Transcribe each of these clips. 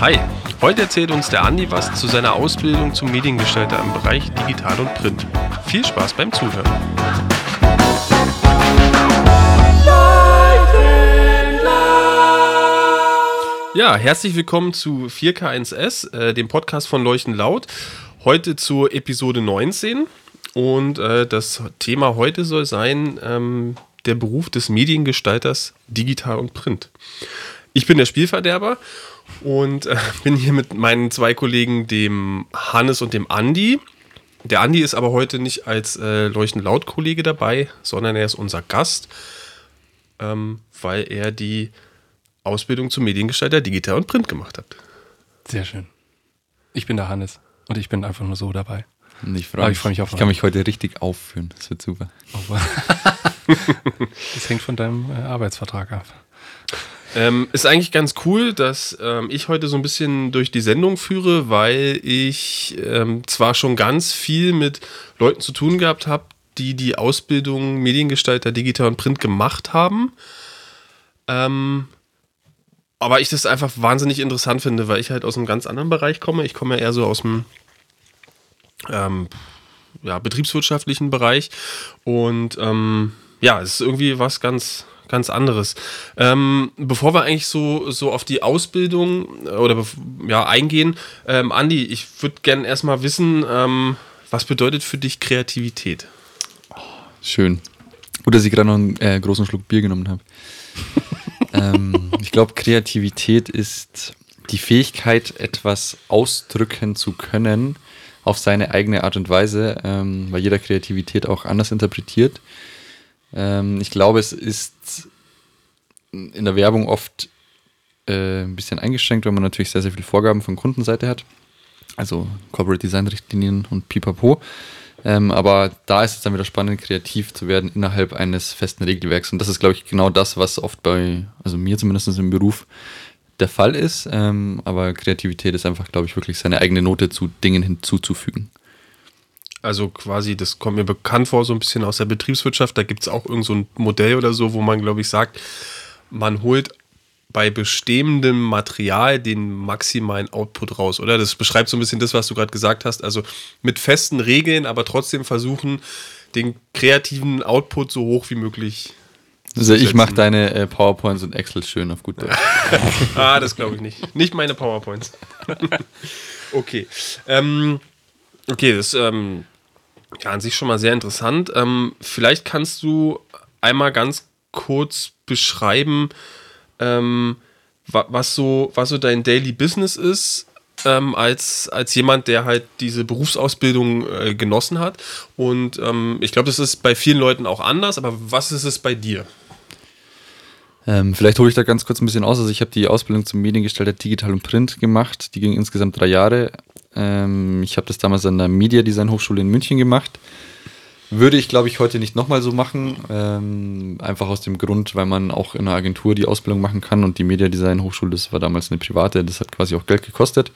Hi, heute erzählt uns der Andi was zu seiner Ausbildung zum Mediengestalter im Bereich Digital und Print. Viel Spaß beim Zuhören. Ja, herzlich willkommen zu 4K1S, äh, dem Podcast von Leuchten Laut. Heute zur Episode 19. Und äh, das Thema heute soll sein ähm, der Beruf des Mediengestalters Digital und Print. Ich bin der Spielverderber und äh, bin hier mit meinen zwei Kollegen, dem Hannes und dem Andi. Der Andi ist aber heute nicht als äh, Leuchten laut Kollege dabei, sondern er ist unser Gast, ähm, weil er die Ausbildung zum Mediengestalter Digital und Print gemacht hat. Sehr schön. Ich bin der Hannes und ich bin einfach nur so dabei. Ich freue mich, freu mich, auf Ich kann mich heute richtig aufführen. Das wird super. Oh, das hängt von deinem äh, Arbeitsvertrag ab. Ähm, ist eigentlich ganz cool, dass ähm, ich heute so ein bisschen durch die Sendung führe, weil ich ähm, zwar schon ganz viel mit Leuten zu tun gehabt habe, die die Ausbildung Mediengestalter Digital und Print gemacht haben. Ähm, aber ich das einfach wahnsinnig interessant finde, weil ich halt aus einem ganz anderen Bereich komme. Ich komme ja eher so aus dem ähm, ja, betriebswirtschaftlichen Bereich und ähm, ja, es ist irgendwie was ganz, ganz anderes. Ähm, bevor wir eigentlich so, so auf die Ausbildung äh, oder ja, eingehen, ähm, Andi, ich würde gerne erstmal wissen, ähm, was bedeutet für dich Kreativität? Oh, schön. Gut, dass ich gerade noch einen äh, großen Schluck Bier genommen habe. ähm, ich glaube, Kreativität ist die Fähigkeit, etwas ausdrücken zu können auf seine eigene Art und Weise, ähm, weil jeder Kreativität auch anders interpretiert. Ähm, ich glaube, es ist in der Werbung oft äh, ein bisschen eingeschränkt, weil man natürlich sehr, sehr viele Vorgaben von Kundenseite hat. Also Corporate Design Richtlinien und pipapo. Ähm, aber da ist es dann wieder spannend, kreativ zu werden innerhalb eines festen Regelwerks. Und das ist, glaube ich, genau das, was oft bei, also mir zumindest im Beruf, der Fall ist. Ähm, aber Kreativität ist einfach, glaube ich, wirklich seine eigene Note zu Dingen hinzuzufügen. Also quasi, das kommt mir bekannt vor, so ein bisschen aus der Betriebswirtschaft. Da gibt es auch irgend so ein Modell oder so, wo man, glaube ich, sagt, man holt bei bestehendem Material den maximalen Output raus, oder? Das beschreibt so ein bisschen das, was du gerade gesagt hast. Also mit festen Regeln, aber trotzdem versuchen, den kreativen Output so hoch wie möglich also ich mache deine äh, PowerPoints und Excel schön auf gut Deutsch. ah, das glaube ich nicht. Nicht meine PowerPoints. okay. Ähm, okay, das ist ähm, ja an sich schon mal sehr interessant. Ähm, vielleicht kannst du einmal ganz kurz beschreiben, ähm, was, so, was so dein Daily Business ist ähm, als, als jemand, der halt diese Berufsausbildung äh, genossen hat. Und ähm, ich glaube, das ist bei vielen Leuten auch anders, aber was ist es bei dir? Ähm, vielleicht hole ich da ganz kurz ein bisschen aus. Also ich habe die Ausbildung zum Mediengestalter Digital und Print gemacht. Die ging insgesamt drei Jahre. Ähm, ich habe das damals an der Media Design Hochschule in München gemacht. Würde ich, glaube ich, heute nicht nochmal so machen. Ähm, einfach aus dem Grund, weil man auch in einer Agentur die Ausbildung machen kann und die Media Design Hochschule, das war damals eine private, das hat quasi auch Geld gekostet.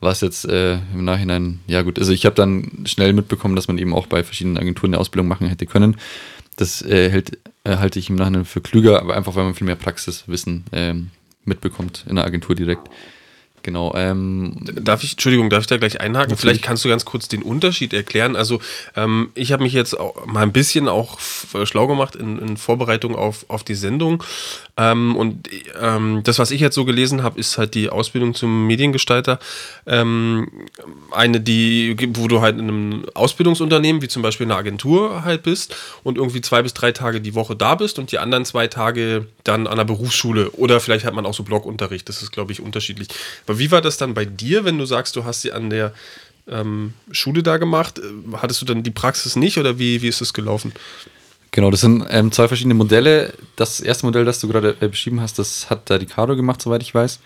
Was jetzt äh, im Nachhinein, ja gut, also ich habe dann schnell mitbekommen, dass man eben auch bei verschiedenen Agenturen eine Ausbildung machen hätte können. Das äh, hält, äh, halte ich im Nachhinein für klüger, aber einfach, weil man viel mehr Praxiswissen ähm, mitbekommt in der Agentur direkt. Genau. Ähm, darf ich, Entschuldigung, darf ich da gleich einhaken? Natürlich. Vielleicht kannst du ganz kurz den Unterschied erklären. Also ähm, ich habe mich jetzt auch mal ein bisschen auch schlau gemacht in, in Vorbereitung auf, auf die Sendung. Ähm, und ähm, das, was ich jetzt so gelesen habe, ist halt die Ausbildung zum Mediengestalter. Ähm, eine, die, wo du halt in einem Ausbildungsunternehmen, wie zum Beispiel eine Agentur halt bist und irgendwie zwei bis drei Tage die Woche da bist und die anderen zwei Tage dann an der Berufsschule. Oder vielleicht hat man auch so Blogunterricht. Das ist, glaube ich, unterschiedlich. Aber wie war das dann bei dir, wenn du sagst, du hast sie an der ähm, Schule da gemacht? Hattest du dann die Praxis nicht oder wie, wie ist das gelaufen? Genau, das sind ähm, zwei verschiedene Modelle. Das erste Modell, das du gerade äh, beschrieben hast, das hat der Ricardo gemacht, soweit ich weiß.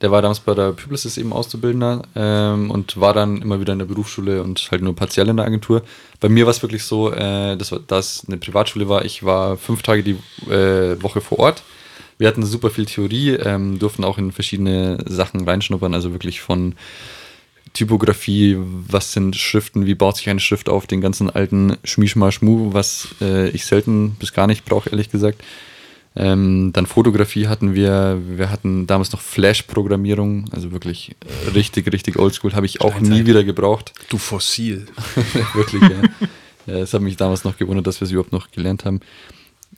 Der war damals bei der Publicis eben Auszubildender ähm, und war dann immer wieder in der Berufsschule und halt nur partiell in der Agentur. Bei mir war es wirklich so, äh, dass das eine Privatschule war. Ich war fünf Tage die äh, Woche vor Ort wir hatten super viel Theorie, ähm, durften auch in verschiedene Sachen reinschnuppern, also wirklich von Typografie, was sind Schriften, wie baut sich eine Schrift auf, den ganzen alten Schmischmaschmu, was äh, ich selten bis gar nicht brauche, ehrlich gesagt. Ähm, dann Fotografie hatten wir, wir hatten damals noch Flash-Programmierung, also wirklich äh, richtig, richtig oldschool, habe ich auch Steinzeit. nie wieder gebraucht. Du Fossil. wirklich, ja. ja. Es hat mich damals noch gewundert, dass wir es überhaupt noch gelernt haben.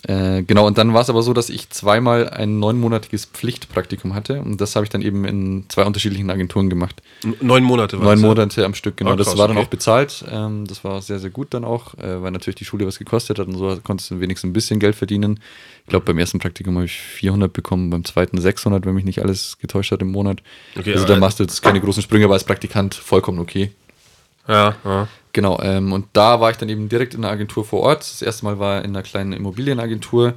Äh, genau, und dann war es aber so, dass ich zweimal ein neunmonatiges Pflichtpraktikum hatte und das habe ich dann eben in zwei unterschiedlichen Agenturen gemacht. Neun Monate war Neun das, ja? Monate am Stück, genau. Das krass, war dann okay. auch bezahlt. Ähm, das war sehr, sehr gut dann auch, äh, weil natürlich die Schule was gekostet hat und so konntest du wenigstens ein bisschen Geld verdienen. Ich glaube, beim ersten Praktikum habe ich 400 bekommen, beim zweiten 600, wenn mich nicht alles getäuscht hat im Monat. Okay, also da machst du jetzt keine großen Sprünge, aber als Praktikant vollkommen okay. Ja, ja. Genau, ähm, und da war ich dann eben direkt in der Agentur vor Ort. Das erste Mal war in einer kleinen Immobilienagentur,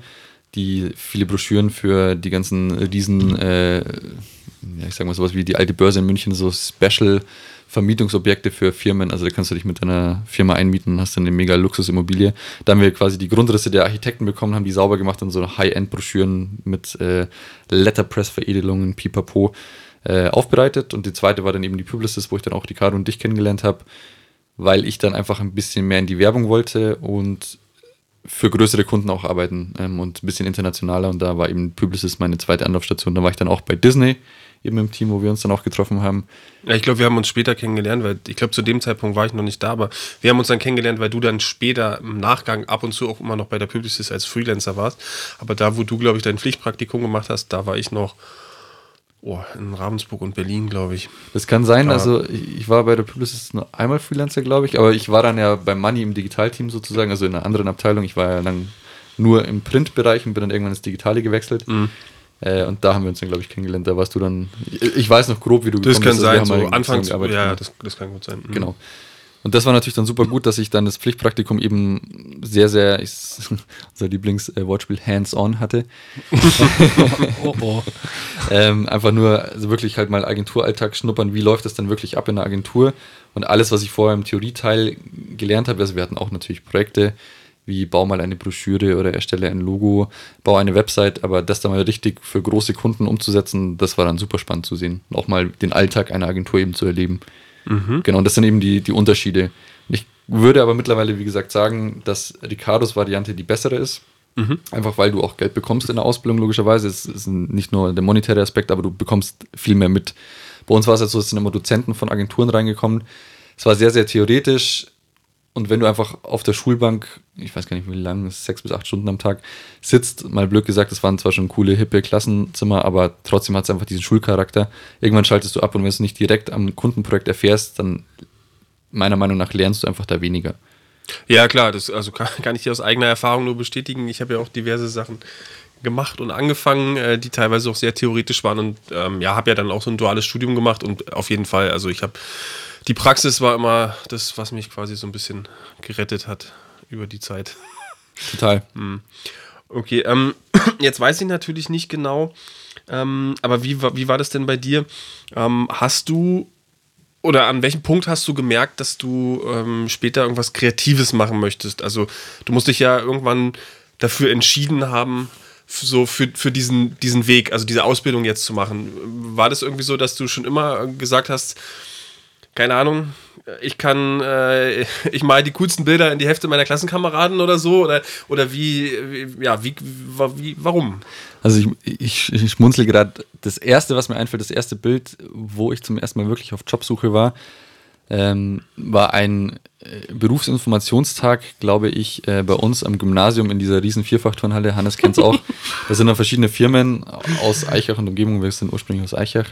die viele Broschüren für die ganzen riesen, äh, ja, ich sag mal sowas wie die alte Börse in München, so Special Vermietungsobjekte für Firmen. Also da kannst du dich mit deiner Firma einmieten und hast dann eine mega Luxusimmobilie. Da haben wir quasi die Grundrisse der Architekten bekommen, haben die sauber gemacht und so High-End-Broschüren mit äh, Letterpress-Veredelungen, pipapo äh, aufbereitet. Und die zweite war dann eben die Publicist, wo ich dann auch Ricardo und dich kennengelernt habe weil ich dann einfach ein bisschen mehr in die Werbung wollte und für größere Kunden auch arbeiten ähm, und ein bisschen internationaler. Und da war eben Publicis meine zweite Anlaufstation. Da war ich dann auch bei Disney, eben im Team, wo wir uns dann auch getroffen haben. Ja, ich glaube, wir haben uns später kennengelernt, weil ich glaube, zu dem Zeitpunkt war ich noch nicht da, aber wir haben uns dann kennengelernt, weil du dann später im Nachgang ab und zu auch immer noch bei der Publicis als Freelancer warst. Aber da, wo du, glaube ich, dein Pflichtpraktikum gemacht hast, da war ich noch oh, in Ravensburg und Berlin, glaube ich. Das kann sein, Ja. also ich, war bei der Publicis nur einmal Freelancer, glaube ich, aber ich war dann ja beim Money im Digitalteam sozusagen, also in einer anderen Abteilung. Ich war ja dann nur im Printbereich und bin dann irgendwann ins Digitale gewechselt. Mhm. Äh, und da haben wir uns dann, glaube ich, kennengelernt. Da warst du dann, ich, ich weiß noch grob, wie du Das gekommen kann bist, also wir sein, haben so anfangs, ja, das, das kann gut sein. Mhm. Genau. Und das war natürlich dann super gut, dass ich dann das Pflichtpraktikum eben sehr, sehr, ich, unser Lieblingswortspiel Hands-on hatte. Oh, oh. Ähm, einfach nur, also wirklich halt mal Agenturalltag schnuppern, wie läuft das dann wirklich ab in der Agentur und alles, was ich vorher im Theorieteil gelernt habe, also wir hatten auch natürlich Projekte, wie bau mal eine Broschüre oder erstelle ein Logo, bau eine Website, aber das dann mal richtig für große Kunden umzusetzen, das war dann super spannend zu sehen. Und auch mal den Alltag einer Agentur eben zu erleben. Genau, und das sind eben die, die Unterschiede. Ich würde aber mittlerweile, wie gesagt, sagen, dass Ricardos Variante die bessere ist. Einfach weil du auch Geld bekommst in der Ausbildung, logischerweise. Es ist nicht nur der monetäre Aspekt, aber du bekommst viel mehr mit. Bei uns war es jetzt so, es sind immer Dozenten von Agenturen reingekommen. Es war sehr, sehr theoretisch. Und wenn du einfach auf der Schulbank, ich weiß gar nicht wie lange, sechs bis acht Stunden am Tag sitzt, mal blöd gesagt, das waren zwar schon coole, hippe Klassenzimmer, aber trotzdem hat es einfach diesen Schulcharakter. Irgendwann schaltest du ab und wenn du es nicht direkt am Kundenprojekt erfährst, dann meiner Meinung nach lernst du einfach da weniger. Ja, klar, das also kann, kann ich dir aus eigener Erfahrung nur bestätigen. Ich habe ja auch diverse Sachen gemacht und angefangen, äh, die teilweise auch sehr theoretisch waren und ähm, ja, habe ja dann auch so ein duales Studium gemacht und auf jeden Fall, also ich habe die Praxis war immer das, was mich quasi so ein bisschen gerettet hat über die Zeit. Total. Okay, ähm, jetzt weiß ich natürlich nicht genau, ähm, aber wie, wie war das denn bei dir? Ähm, hast du oder an welchem Punkt hast du gemerkt, dass du ähm, später irgendwas Kreatives machen möchtest? Also du musst dich ja irgendwann dafür entschieden haben, so für, für diesen, diesen Weg, also diese Ausbildung jetzt zu machen. War das irgendwie so, dass du schon immer gesagt hast, keine Ahnung, ich kann, äh, ich mal die coolsten Bilder in die Hälfte meiner Klassenkameraden oder so? Oder, oder wie, wie ja, wie, wie, warum? Also ich, ich, ich schmunzel gerade. Das erste, was mir einfällt, das erste Bild, wo ich zum ersten Mal wirklich auf Jobsuche war, ähm, war ein äh, Berufsinformationstag, glaube ich, äh, bei uns am Gymnasium in dieser riesen Vierfachturnhalle. Hannes kennt es auch. da sind dann verschiedene Firmen aus Eichach und Umgebung. Wir sind ursprünglich aus Eichach.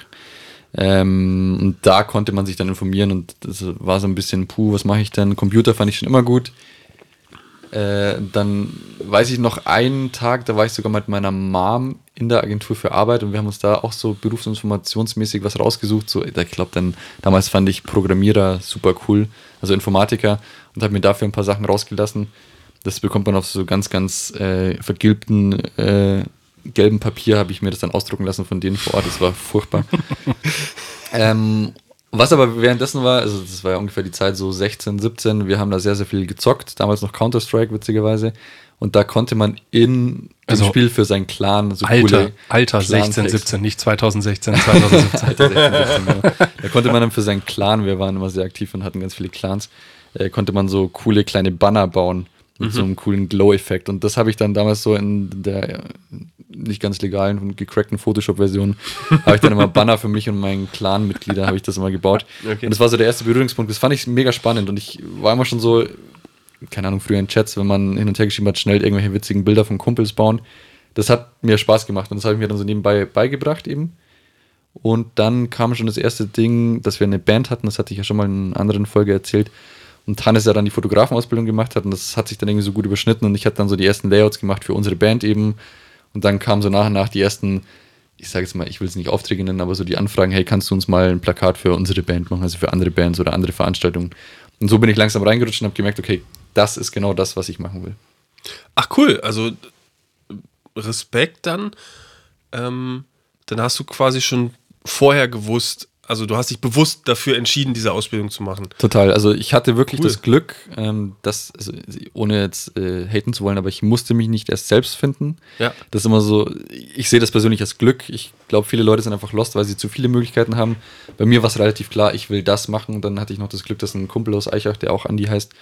Ähm, und da konnte man sich dann informieren und das war so ein bisschen, puh, was mache ich denn? Computer fand ich schon immer gut. Äh, dann weiß ich noch einen Tag, da war ich sogar mit meiner Mom in der Agentur für Arbeit und wir haben uns da auch so berufsinformationsmäßig was rausgesucht. So, ich glaube, dann damals fand ich Programmierer super cool, also Informatiker und habe mir dafür ein paar Sachen rausgelassen. Das bekommt man auf so ganz, ganz äh, vergilbten äh, gelben Papier, habe ich mir das dann ausdrucken lassen von denen vor Ort. Das war furchtbar. ähm, was aber währenddessen war, also das war ja ungefähr die Zeit so 16, 17, wir haben da sehr, sehr viel gezockt, damals noch Counter-Strike witzigerweise. Und da konnte man in Also Spiel für seinen Clan so Alter, coole Alter, 16, Clan-Text- 17, nicht 2016, 2017. Alter, 16, 17, genau. Da konnte man dann für seinen Clan, wir waren immer sehr aktiv und hatten ganz viele Clans, äh, konnte man so coole kleine Banner bauen. Mit so einem coolen Glow-Effekt. Und das habe ich dann damals so in der äh, nicht ganz legalen und gecrackten Photoshop-Version, habe ich dann immer Banner für mich und meinen Clan-Mitglieder, habe ich das immer gebaut. Okay. Und das war so der erste Berührungspunkt. Das fand ich mega spannend und ich war immer schon so, keine Ahnung, früher in Chats, wenn man hin und her geschrieben hat, schnell irgendwelche witzigen Bilder von Kumpels bauen. Das hat mir Spaß gemacht und das habe ich mir dann so nebenbei beigebracht eben. Und dann kam schon das erste Ding, dass wir eine Band hatten, das hatte ich ja schon mal in einer anderen Folge erzählt. Und Hannes ja dann die Fotografenausbildung gemacht hat und das hat sich dann irgendwie so gut überschnitten und ich hatte dann so die ersten Layouts gemacht für unsere Band eben. Und dann kamen so nach und nach die ersten, ich sage jetzt mal, ich will es nicht Aufträge nennen, aber so die Anfragen, hey, kannst du uns mal ein Plakat für unsere Band machen, also für andere Bands oder andere Veranstaltungen. Und so bin ich langsam reingerutscht und habe gemerkt, okay, das ist genau das, was ich machen will. Ach cool, also Respekt dann. Ähm, dann hast du quasi schon vorher gewusst, also du hast dich bewusst dafür entschieden, diese Ausbildung zu machen. Total. Also ich hatte wirklich Cool. das Glück, ähm, dass, also, ohne jetzt äh, haten zu wollen, aber ich musste mich nicht erst selbst finden. Ja. Das ist immer so, ich sehe das persönlich als Glück. Ich glaube, viele Leute sind einfach lost, weil sie zu viele Möglichkeiten haben. Bei mir war es relativ klar, ich will das machen. Dann hatte ich noch das Glück, dass ein Kumpel aus Eichach, der auch Andi heißt,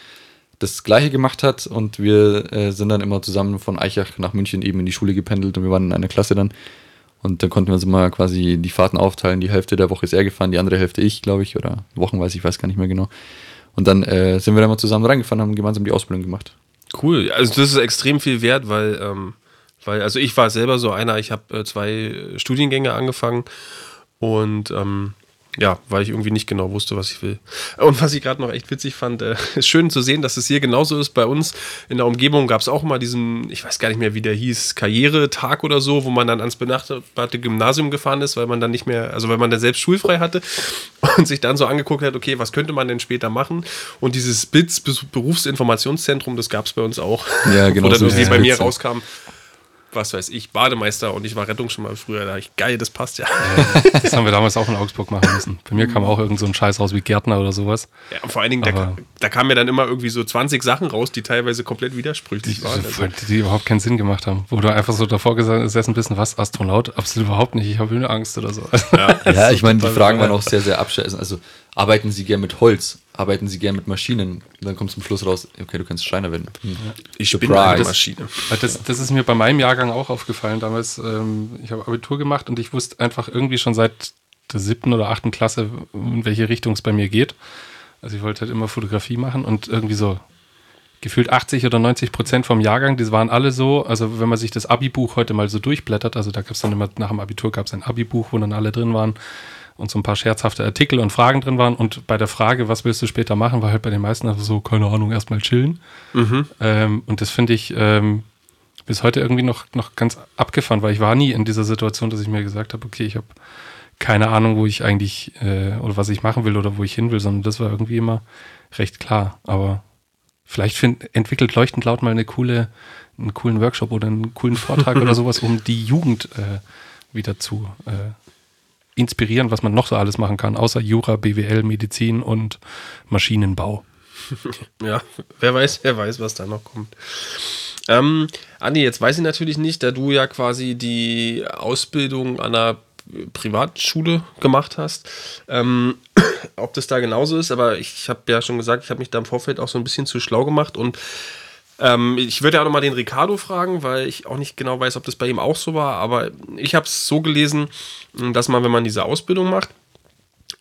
das gleiche gemacht hat und wir äh, sind dann immer zusammen von Eichach nach München eben in die Schule gependelt und wir waren in einer Klasse dann. Und dann konnten wir uns immer quasi die Fahrten aufteilen. Die Hälfte der Woche ist er gefahren, die andere Hälfte ich, glaube ich, oder wochenweise, ich weiß gar nicht mehr genau. Und dann äh, sind wir da mal zusammen reingefahren, haben gemeinsam die Ausbildung gemacht. Cool. Also das ist extrem viel wert, weil, ähm, weil also ich war selber so einer, ich habe äh, zwei Studiengänge angefangen und ähm, ja, weil ich irgendwie nicht genau wusste, was ich will. Und was ich gerade noch echt witzig fand, äh, ist schön zu sehen, dass es hier genauso ist. Bei uns in der Umgebung gab es auch mal diesen, ich weiß gar nicht mehr, wie der hieß, Karrieretag oder so, wo man dann ans benachbarte Gymnasium gefahren ist, weil man dann nicht mehr, also weil man dann selbst schulfrei hatte und sich dann so angeguckt hat, okay, was könnte man denn später machen? Und dieses BITS, Be- Berufsinformationszentrum, das gab es bei uns auch. Ja, genau dann so es. bei mir rauskam, was weiß ich, Bademeister und ich war Rettungsschwimmer früher. Da dachte ich, geil, das passt ja. Das haben wir damals auch in Augsburg machen müssen. Bei mir kam auch irgend so ein Scheiß raus wie Gärtner oder sowas. Ja, und vor allen Dingen, da, Aber- da kamen ja dann immer irgendwie so 20 Sachen raus, die teilweise komplett widersprüchlich Die, waren. Also, die, die überhaupt keinen Sinn gemacht haben. Wo du einfach so davor gesessen bist, was, Astronaut? Absolut überhaupt nicht. Ich habe Höhenangst oder so. Ja, ich meine, die Fragen waren auch sehr, sehr abschätzend. Also, arbeiten Sie gern mit Holz? Arbeiten Sie gern mit Maschinen? Und dann kommt zum Schluss raus, okay, du kannst Schreiner werden. Hm. ich bin Surprise. eine Maschine. Weil Das, das ist mir bei meinem Jahrgang auch aufgefallen damals. Ähm, ich habe Abitur gemacht und ich wusste einfach irgendwie schon seit der siebten oder achten Klasse, in welche Richtung es bei mir geht. Also ich wollte halt immer Fotografie machen und irgendwie so gefühlt 80 oder 90 Prozent vom Jahrgang, die waren alle so, also wenn man sich das Abi-Buch heute mal so durchblättert, also da gab es dann immer, nach dem Abitur gab es ein Abi-Buch, wo dann alle drin waren und so ein paar scherzhafte Artikel und Fragen drin waren und bei der Frage, was willst du später machen, war halt bei den meisten einfach so, keine Ahnung, erstmal chillen. Ähm, und das finde ich ähm, bis heute irgendwie noch, noch ganz abgefahren, weil ich war nie in dieser Situation, dass ich mir gesagt habe, okay, ich habe keine Ahnung, wo ich eigentlich äh, oder was ich machen will oder wo ich hin will, sondern das war irgendwie immer recht klar. Aber vielleicht find, entwickelt Leuchtend Laut mal eine coole, einen coolen Workshop oder einen coolen Vortrag oder sowas, um die Jugend äh, wieder zu äh, inspirieren, was man noch so alles machen kann, außer Jura, BWL, Medizin und Maschinenbau. Ja, wer weiß, wer weiß, was da noch kommt. Ähm, Andi, jetzt weiß ich natürlich nicht, da du ja quasi die Ausbildung an einer Privatschule gemacht hast, ähm, ob das da genauso ist, aber ich habe ja schon gesagt, ich habe mich da im Vorfeld auch so ein bisschen zu schlau gemacht und ähm, ich würde ja auch nochmal den Ricardo fragen, weil ich auch nicht genau weiß, ob das bei ihm auch so war, aber ich habe es so gelesen, dass man, wenn man diese Ausbildung macht,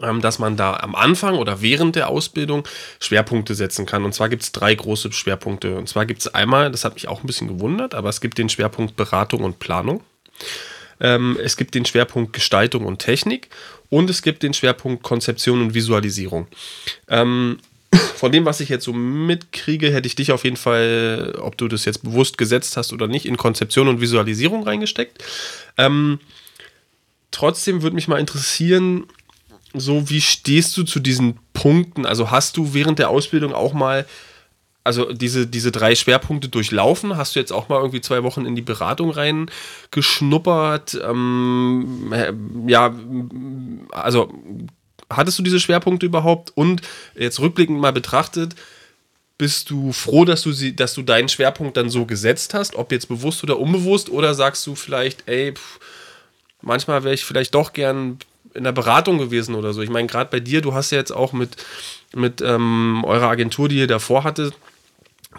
ähm, dass man da am Anfang oder während der Ausbildung Schwerpunkte setzen kann. Und zwar gibt es drei große Schwerpunkte. Und zwar gibt es einmal, das hat mich auch ein bisschen gewundert, aber es gibt den Schwerpunkt Beratung und Planung. Ähm, es gibt den Schwerpunkt Gestaltung und Technik und es gibt den Schwerpunkt Konzeption und Visualisierung. Von dem, was ich jetzt so mitkriege, hätte ich dich auf jeden Fall, ob du das jetzt bewusst gesetzt hast oder nicht, in Konzeption und Visualisierung reingesteckt. Ähm, trotzdem würde mich mal interessieren, so wie stehst du zu diesen Punkten? Also hast du während der Ausbildung auch mal, also diese, diese drei Schwerpunkte durchlaufen? Hast du jetzt auch mal irgendwie zwei Wochen in die Beratung reingeschnuppert? Ähm, äh, ja, also hattest du diese Schwerpunkte überhaupt? Und jetzt rückblickend mal betrachtet, bist du froh, dass du sie, dass du deinen Schwerpunkt dann so gesetzt hast, ob jetzt bewusst oder unbewusst, oder sagst du vielleicht, ey, pff, manchmal wäre ich vielleicht doch gern in der Beratung gewesen oder so. Ich meine, gerade bei dir, du hast ja jetzt auch mit, mit ähm, eurer Agentur, die ihr davor hattet,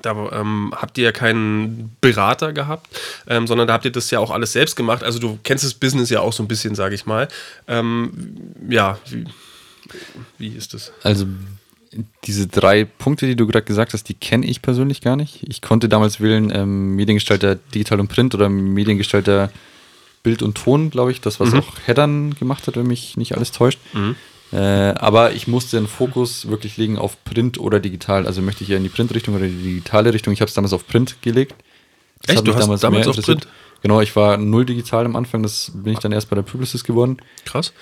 Da ähm, habt ihr ja keinen Berater gehabt, ähm, sondern da habt ihr das ja auch alles selbst gemacht. Also du kennst das Business ja auch so ein bisschen, sage ich mal. Ähm, ja, wie, wie ist das? Also diese drei Punkte, die du gerade gesagt hast, die kenne ich persönlich gar nicht. Ich konnte damals wählen ähm, Mediengestalter Digital und Print oder Mediengestalter Bild und Ton, glaube ich, das, was mhm. auch Headern gemacht hat, wenn mich nicht alles täuscht. Mhm. Äh, aber ich musste den Fokus wirklich legen auf Print oder digital. Also möchte ich ja in die Print-Richtung oder die digitale Richtung. Ich habe es damals auf Print gelegt. Das Echt? Du hast damals, damals auf Print? Genau, ich war null digital am Anfang. Das bin ich dann erst bei der Publicis geworden. Krass.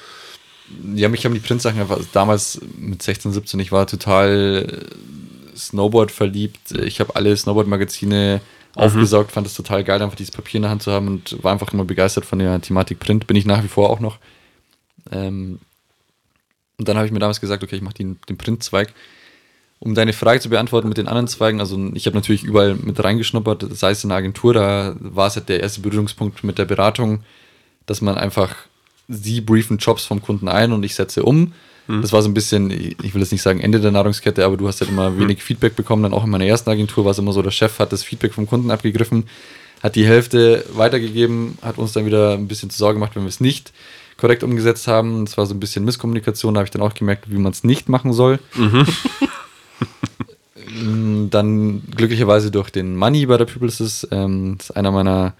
Ja, mich haben die Print-Sachen einfach damals mit 16, 17, ich war total Snowboard verliebt. Ich habe alle Snowboard-Magazine mhm. aufgesaugt, fand es total geil, einfach dieses Papier in der Hand zu haben und war einfach immer begeistert von der Thematik Print. Bin ich nach wie vor auch noch. Ähm, und dann habe ich mir damals gesagt, okay, ich mache den, den Printzweig. Um deine Frage zu beantworten mit den anderen Zweigen, also ich habe natürlich überall mit reingeschnuppert, sei es in der Agentur, da war es halt der erste Berührungspunkt mit der Beratung, dass man einfach, sie briefen Jobs vom Kunden ein und ich setze um. Mhm. Das war so ein bisschen, ich will jetzt nicht sagen Ende der Nahrungskette, aber du hast halt immer mhm. wenig Feedback bekommen. Dann auch in meiner ersten Agentur war es immer so, der Chef hat das Feedback vom Kunden abgegriffen, hat die Hälfte weitergegeben, hat uns dann wieder ein bisschen zu Sorge gemacht, wenn wir es nicht korrekt umgesetzt haben. Es war so ein bisschen Misskommunikation, da habe ich dann auch gemerkt, wie man es nicht machen soll. Mhm. dann glücklicherweise durch den Money bei der Publicis, ähm, das ist einer meiner,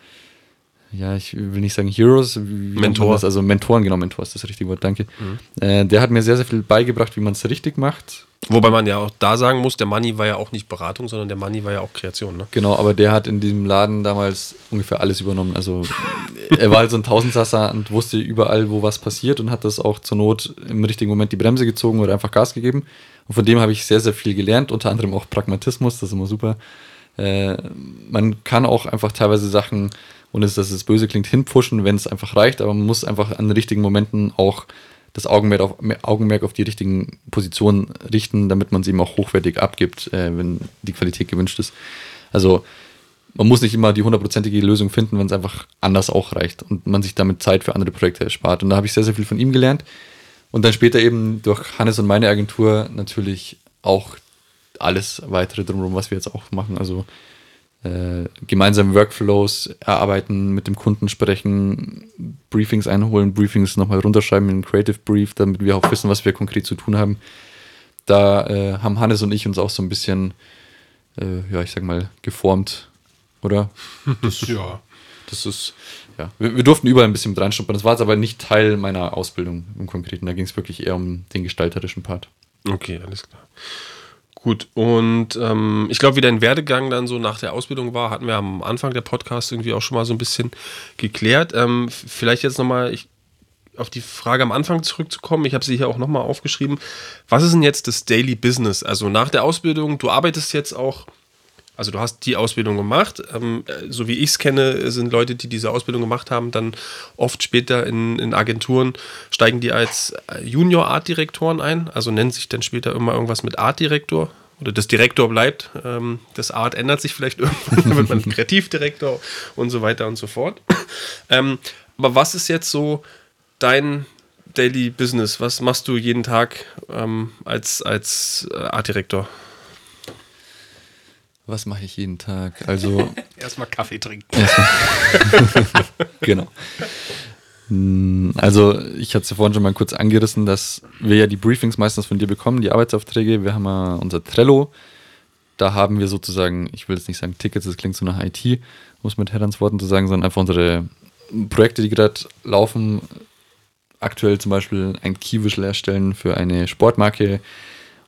ja, ich will nicht sagen Heroes, Mentor. Also Mentoren, genau, Mentor ist das richtige Wort, danke. Mhm. Äh, der hat mir sehr, sehr viel beigebracht, wie man es richtig macht. Wobei man ja auch da sagen muss, der Money war ja auch nicht Beratung, sondern der Money war ja auch Kreation. Ne? Genau, aber der hat in diesem Laden damals ungefähr alles übernommen. Also er war halt so ein Tausendsasser und wusste überall, wo was passiert und hat das auch zur Not im richtigen Moment die Bremse gezogen oder einfach Gas gegeben. Und von dem habe ich sehr, sehr viel gelernt, unter anderem auch Pragmatismus, das ist immer super. Äh, man kann auch einfach teilweise Sachen, ohne dass es böse klingt, hinpushen, wenn es einfach reicht, aber man muss einfach an den richtigen Momenten auch das Augenmerk auf, Augenmerk auf die richtigen Positionen richten, damit man sie eben auch hochwertig abgibt, äh, wenn die Qualität gewünscht ist. Also man muss nicht immer die hundertprozentige Lösung finden, wenn es einfach anders auch reicht und man sich damit Zeit für andere Projekte erspart. Und da habe ich sehr, sehr viel von ihm gelernt. Und dann später eben durch Hannes und meine Agentur natürlich auch alles weitere drumherum, was wir jetzt auch machen. Also äh, gemeinsam Workflows erarbeiten, mit dem Kunden sprechen, Briefings einholen, Briefings nochmal runterschreiben in einen Creative Brief, damit wir auch wissen, was wir konkret zu tun haben. Da äh, haben Hannes und ich uns auch so ein bisschen, äh, ja, ich sag mal, geformt, oder? Das, ja. Das ist, ja. Wir, wir, durften überall ein bisschen mit reinschnuppern. Das war jetzt aber nicht Teil meiner Ausbildung im Konkreten. Da ging es wirklich eher um den gestalterischen Part. Okay, alles klar. Gut, und ähm, ich glaube, wie dein Werdegang dann so nach der Ausbildung war, hatten wir am Anfang der Podcast irgendwie auch schon mal so ein bisschen geklärt. Ähm, vielleicht jetzt nochmal auf die Frage am Anfang zurückzukommen. Ich habe sie hier auch nochmal aufgeschrieben. Was ist denn jetzt das Daily Business? Also nach der Ausbildung, du arbeitest jetzt auch also du hast die Ausbildung gemacht. Ähm, äh, so wie ich es kenne, sind Leute, die diese Ausbildung gemacht haben, dann oft später in, in Agenturen, steigen die als äh, Junior Art Direktoren ein. Also nennen sich dann später immer irgendwas mit Art Direktor. Oder das Direktor bleibt. Ähm, das Art ändert sich vielleicht irgendwann, dann wird man Kreativdirektor und so weiter und so fort. Ähm, aber was ist jetzt so dein Daily Business? Was machst du jeden Tag ähm, als, als äh, Art Direktor? Was mache ich jeden Tag? Also. Erstmal Kaffee trinken. genau. Hm, also, ich hatte es ja vorhin schon mal kurz angerissen, dass wir ja die Briefings meistens von dir bekommen, die Arbeitsaufträge. Wir haben ja unser Trello. Da haben wir sozusagen, ich will jetzt nicht sagen Tickets, das klingt so nach IT, muss mit Herrans Worten zu sagen, sondern einfach unsere Projekte, die gerade laufen. Aktuell zum Beispiel ein Key-Visual erstellen für eine Sportmarke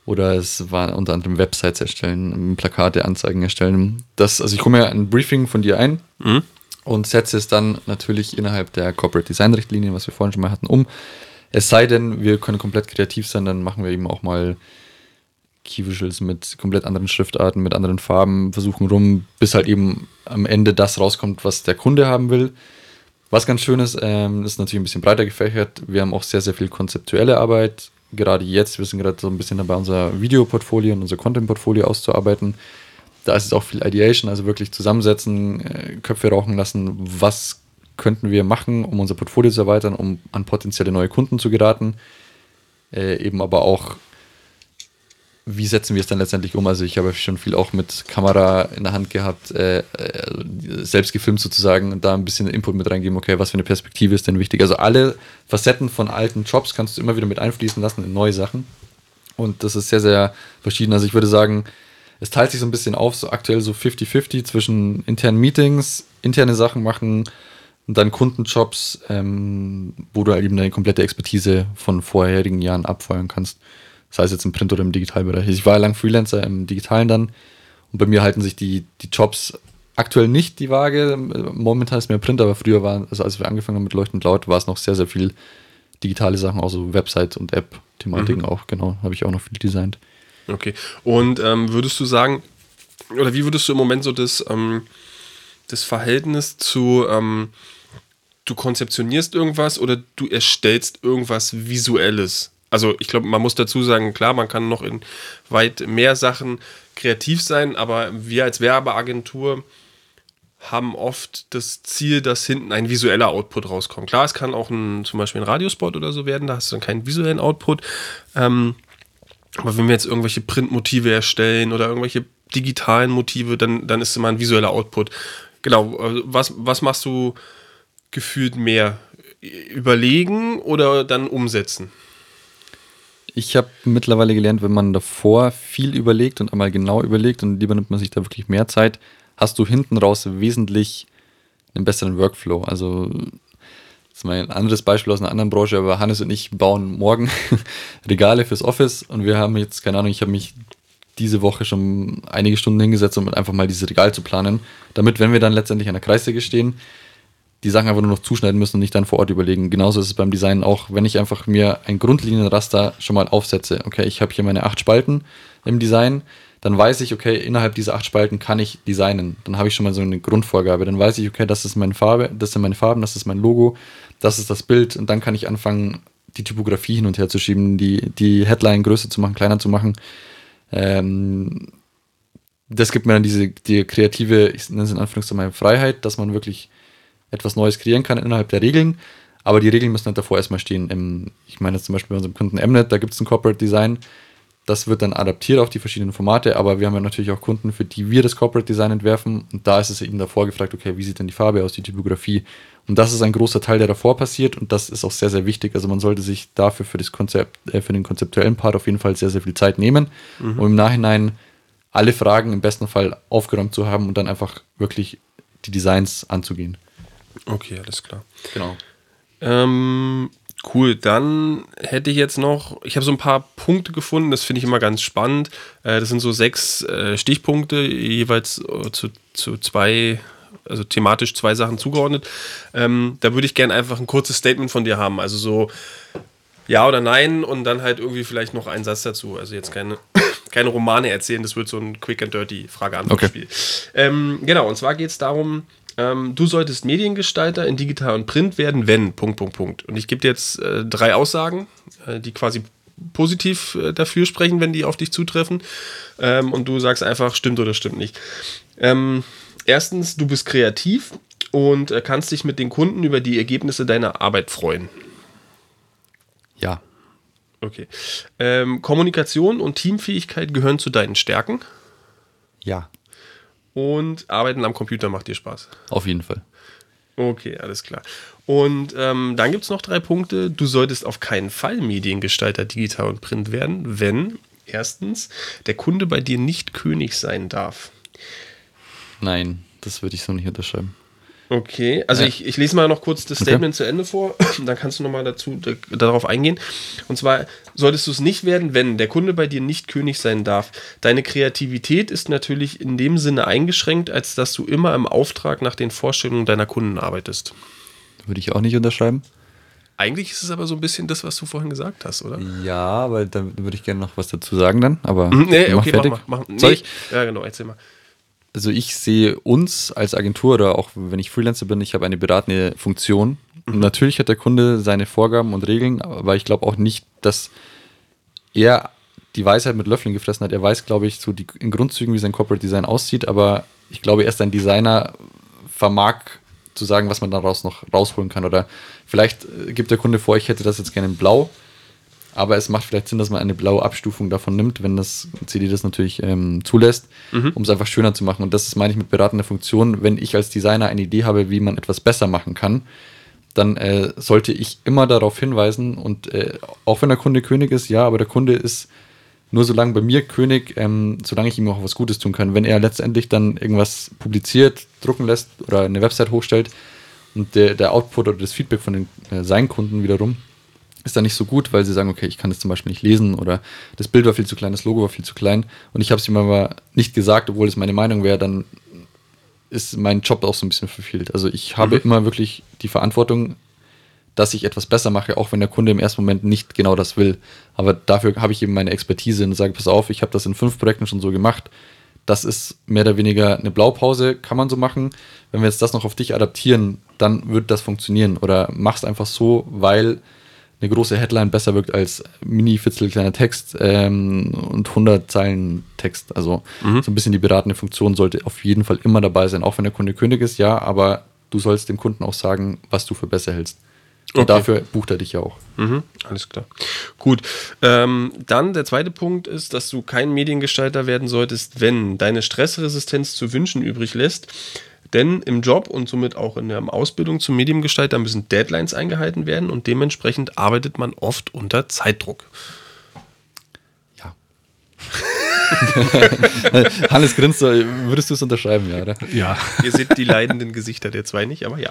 oder es war unter anderem Websites erstellen, Plakate, Anzeigen erstellen. Das, also ich komme ja ein Briefing von dir ein mhm. und setze es dann natürlich innerhalb der Corporate Design Richtlinien, was wir vorhin schon mal hatten, um. Es sei denn, wir können komplett kreativ sein, dann machen wir eben auch mal Key Visuals mit komplett anderen Schriftarten, mit anderen Farben, versuchen rum, bis halt eben am Ende das rauskommt, was der Kunde haben will. Was ganz schön ist, ähm, ist natürlich ein bisschen breiter gefächert. Wir haben auch sehr, sehr viel konzeptuelle Arbeit, gerade jetzt, wir sind gerade so ein bisschen dabei, unser Videoportfolio und unser Content-Portfolio auszuarbeiten. Da ist es auch viel Ideation, also wirklich zusammensetzen, äh, Köpfe rauchen lassen, was könnten wir machen, um unser Portfolio zu erweitern, um an potenzielle neue Kunden zu geraten. Äh, eben aber auch wie setzen wir es dann letztendlich um? Also ich habe schon viel auch mit Kamera in der Hand gehabt, äh, äh, selbst gefilmt sozusagen und da ein bisschen Input mit reingeben, okay, was für eine Perspektive ist denn wichtig? Also alle Facetten von alten Jobs kannst du immer wieder mit einfließen lassen in neue Sachen. Und das ist sehr, sehr verschieden. Also ich würde sagen, es teilt sich so ein bisschen auf, so aktuell so 50-50 zwischen internen Meetings, interne Sachen machen und dann Kundenjobs, ähm, wo du halt eben deine komplette Expertise von vorherigen Jahren abfeuern kannst sei es jetzt im Print- oder im Digitalbereich. Ich war ja lang Freelancer im Digitalen dann und bei mir halten sich die, die Jobs aktuell nicht die Waage. Momentan ist mehr Print, aber früher war, also als wir angefangen haben mit Leuchtend Laut, war es noch sehr, sehr viel digitale Sachen, also Website und App-Thematiken mhm. auch, genau, habe ich auch noch viel designt. Okay. Und ähm, würdest du sagen, oder wie würdest du im Moment so das, ähm, das Verhältnis zu, ähm, du konzeptionierst irgendwas oder du erstellst irgendwas Visuelles also ich glaube, man muss dazu sagen, klar, man kann noch in weit mehr Sachen kreativ sein, aber wir als Werbeagentur haben oft das Ziel, dass hinten ein visueller Output rauskommt. Klar, es kann auch ein, zum Beispiel ein Radiospot oder so werden, da hast du dann keinen visuellen Output. Ähm, aber wenn wir jetzt irgendwelche Printmotive erstellen oder irgendwelche digitalen Motive, dann, dann ist immer ein visueller Output. Genau, also was, was machst du gefühlt mehr? Überlegen oder dann umsetzen? Ich habe mittlerweile gelernt, wenn man davor viel überlegt und einmal genau überlegt und lieber nimmt man sich da wirklich mehr Zeit, hast du hinten raus wesentlich einen besseren Workflow. Also das ist mal ein anderes Beispiel aus einer anderen Branche, aber Hannes und ich bauen morgen Regale fürs Office und wir haben jetzt, keine Ahnung, ich habe mich diese Woche schon einige Stunden hingesetzt, um einfach mal dieses Regal zu planen, damit, wenn wir dann letztendlich an der Kreissäge stehen, die Sachen einfach nur noch zuschneiden müssen und nicht dann vor Ort überlegen. Genauso ist es beim Design auch, wenn ich einfach mir ein Grundlinienraster schon mal aufsetze. Okay, ich habe hier meine acht Spalten im Design, dann weiß ich, okay, innerhalb dieser acht Spalten kann ich designen. Dann habe ich schon mal so eine Grundvorgabe. Dann weiß ich, okay, das ist meine Farbe, das sind meine Farben, das ist mein Logo, das ist das Bild und dann kann ich anfangen, die Typografie hin und her zu schieben, die, die Headline größer zu machen, kleiner zu machen. Ähm, das gibt mir dann diese die kreative, ich nenne es in Anführungszeichen Freiheit, dass man wirklich etwas Neues kreieren kann innerhalb der Regeln. Aber die Regeln müssen halt davor erstmal stehen. ich meine jetzt zum Beispiel bei unserem Kunden Mnet, da gibt es ein Corporate Design. Das wird dann adaptiert auf die verschiedenen Formate, aber wir haben ja natürlich auch Kunden, für die wir das Corporate Design entwerfen. Und da ist es eben davor gefragt, okay, wie sieht denn die Farbe aus, die Typografie? Und das ist ein großer Teil, der davor passiert und das ist auch sehr, sehr wichtig. Also man sollte sich dafür für, das Konzept, äh, für den konzeptuellen Part auf jeden Fall sehr, sehr viel Zeit nehmen, mhm. um im Nachhinein alle Fragen im besten Fall aufgeräumt zu haben und dann einfach wirklich die Designs anzugehen. Okay, alles klar. Genau. Ähm, cool, dann hätte ich jetzt noch, ich habe so ein paar Punkte gefunden, das finde ich immer ganz spannend. Äh, das sind so sechs äh, Stichpunkte, jeweils äh, zu, zu zwei, also thematisch zwei Sachen zugeordnet. Ähm, da würde ich gerne einfach ein kurzes Statement von dir haben. Also so ja oder nein und dann halt irgendwie vielleicht noch einen Satz dazu. Also jetzt keine, keine Romane erzählen, das wird so ein Quick and Dirty Frage-Antwort-Spiel. Okay. Ähm, genau, und zwar geht es darum, ähm, du solltest Mediengestalter in digital und print werden, wenn, Punkt, Punkt, Punkt. Und ich gebe dir jetzt äh, drei Aussagen, äh, die quasi positiv äh, dafür sprechen, wenn die auf dich zutreffen. Ähm, und du sagst einfach, stimmt oder stimmt nicht. Ähm, erstens, du bist kreativ und äh, kannst dich mit den Kunden über die Ergebnisse deiner Arbeit freuen. Ja. Okay. Ähm, Kommunikation und Teamfähigkeit gehören zu deinen Stärken. Ja und Arbeiten am Computer macht dir Spaß. Auf jeden Fall. Okay, alles klar. Und ähm, dann gibt es noch drei Punkte. Du solltest auf keinen Fall Mediengestalter digital und print werden, wenn erstens der Kunde bei dir nicht König sein darf. Nein, das würde ich so nicht unterschreiben. Okay, also ja. ich, ich lese mal noch kurz das Statement okay. zu Ende vor, dann kannst du nochmal dazu darauf eingehen. Und zwar solltest du es nicht werden, wenn der Kunde bei dir nicht König sein darf. Deine Kreativität ist natürlich in dem Sinne eingeschränkt, als dass du immer im Auftrag nach den Vorstellungen deiner Kunden arbeitest. Würde ich auch nicht unterschreiben. Eigentlich ist es aber so ein bisschen das, was du vorhin gesagt hast, oder? Ja, aber da würde ich gerne noch was dazu sagen dann. Aber mhm, nee, okay, fertig. mach mal. Mach, nee, Soll ich? Ja, genau, erzähl mal also ich sehe uns als Agentur oder auch wenn ich Freelancer bin, ich habe eine beratende Funktion. Mhm. natürlich hat der Kunde seine Vorgaben und Regeln, aber ich glaube auch nicht, dass er die Weisheit mit Löffeln gefressen hat. Er weiß, glaube ich, so die, in Grundzügen, wie sein Corporate Design aussieht, aber ich glaube, erst ein Designer vermag zu sagen, was man daraus noch rausholen kann. Oder vielleicht äh, gibt der Kunde vor, ich hätte das jetzt gerne in Blau. Aber es macht vielleicht Sinn, dass man eine blaue Abstufung davon nimmt, wenn das CD das natürlich ähm, zulässt, Mhm. um es einfach schöner zu machen. Und das ist, meine ich, mit beratender Funktion. Wenn ich als Designer eine Idee habe, wie man etwas besser machen kann, dann äh, sollte ich immer darauf hinweisen und äh, auch wenn der Kunde König ist, ja, aber der Kunde ist nur solange bei mir König, ähm, solange ich ihm auch was Gutes tun kann. Wenn er letztendlich dann irgendwas publiziert, drucken lässt oder eine Website hochstellt und der, der Output oder das Feedback von den, äh, seinen Kunden wiederum ist dann nicht so gut, weil sie sagen, okay, ich kann das zum Beispiel nicht lesen oder das Bild war viel zu klein, das Logo war viel zu klein und ich habe es ihm aber nicht gesagt, obwohl es meine Meinung wäre, dann ist mein Job auch so ein bisschen verfehlt. Also ich habe Mhm. immer wirklich die Verantwortung, dass ich etwas besser mache, auch wenn der Kunde im ersten Moment nicht genau das will. Aber dafür habe ich eben meine Expertise und sage, pass auf, ich habe das in fünf Projekten schon so gemacht. Das ist mehr oder weniger eine Blaupause, kann man so machen. Wenn wir jetzt das noch auf dich adaptieren, dann wird das funktionieren. Oder mach's einfach so, weil eine große Headline besser wirkt als mini-fitzel kleiner Text ähm, und 100 Zeilen Text. Also Mhm. so ein bisschen die beratende Funktion sollte auf jeden Fall immer dabei sein, auch wenn der Kunde König ist, ja, aber du sollst dem Kunden auch sagen, was du für besser hältst. Und Okay. dafür bucht er dich ja auch. Mhm, alles klar. Gut. Ähm, dann der zweite Punkt ist, dass du kein Mediengestalter werden solltest, wenn deine Stressresistenz zu wünschen übrig lässt. Denn im Job und somit auch in der Ausbildung zum Mediengestalter müssen Deadlines eingehalten werden und dementsprechend arbeitet man oft unter Zeitdruck. Ja. Hannes grinst, so, würdest du es unterschreiben, ja, oder? Ja. Ihr seht die leidenden Gesichter der zwei nicht, aber ja.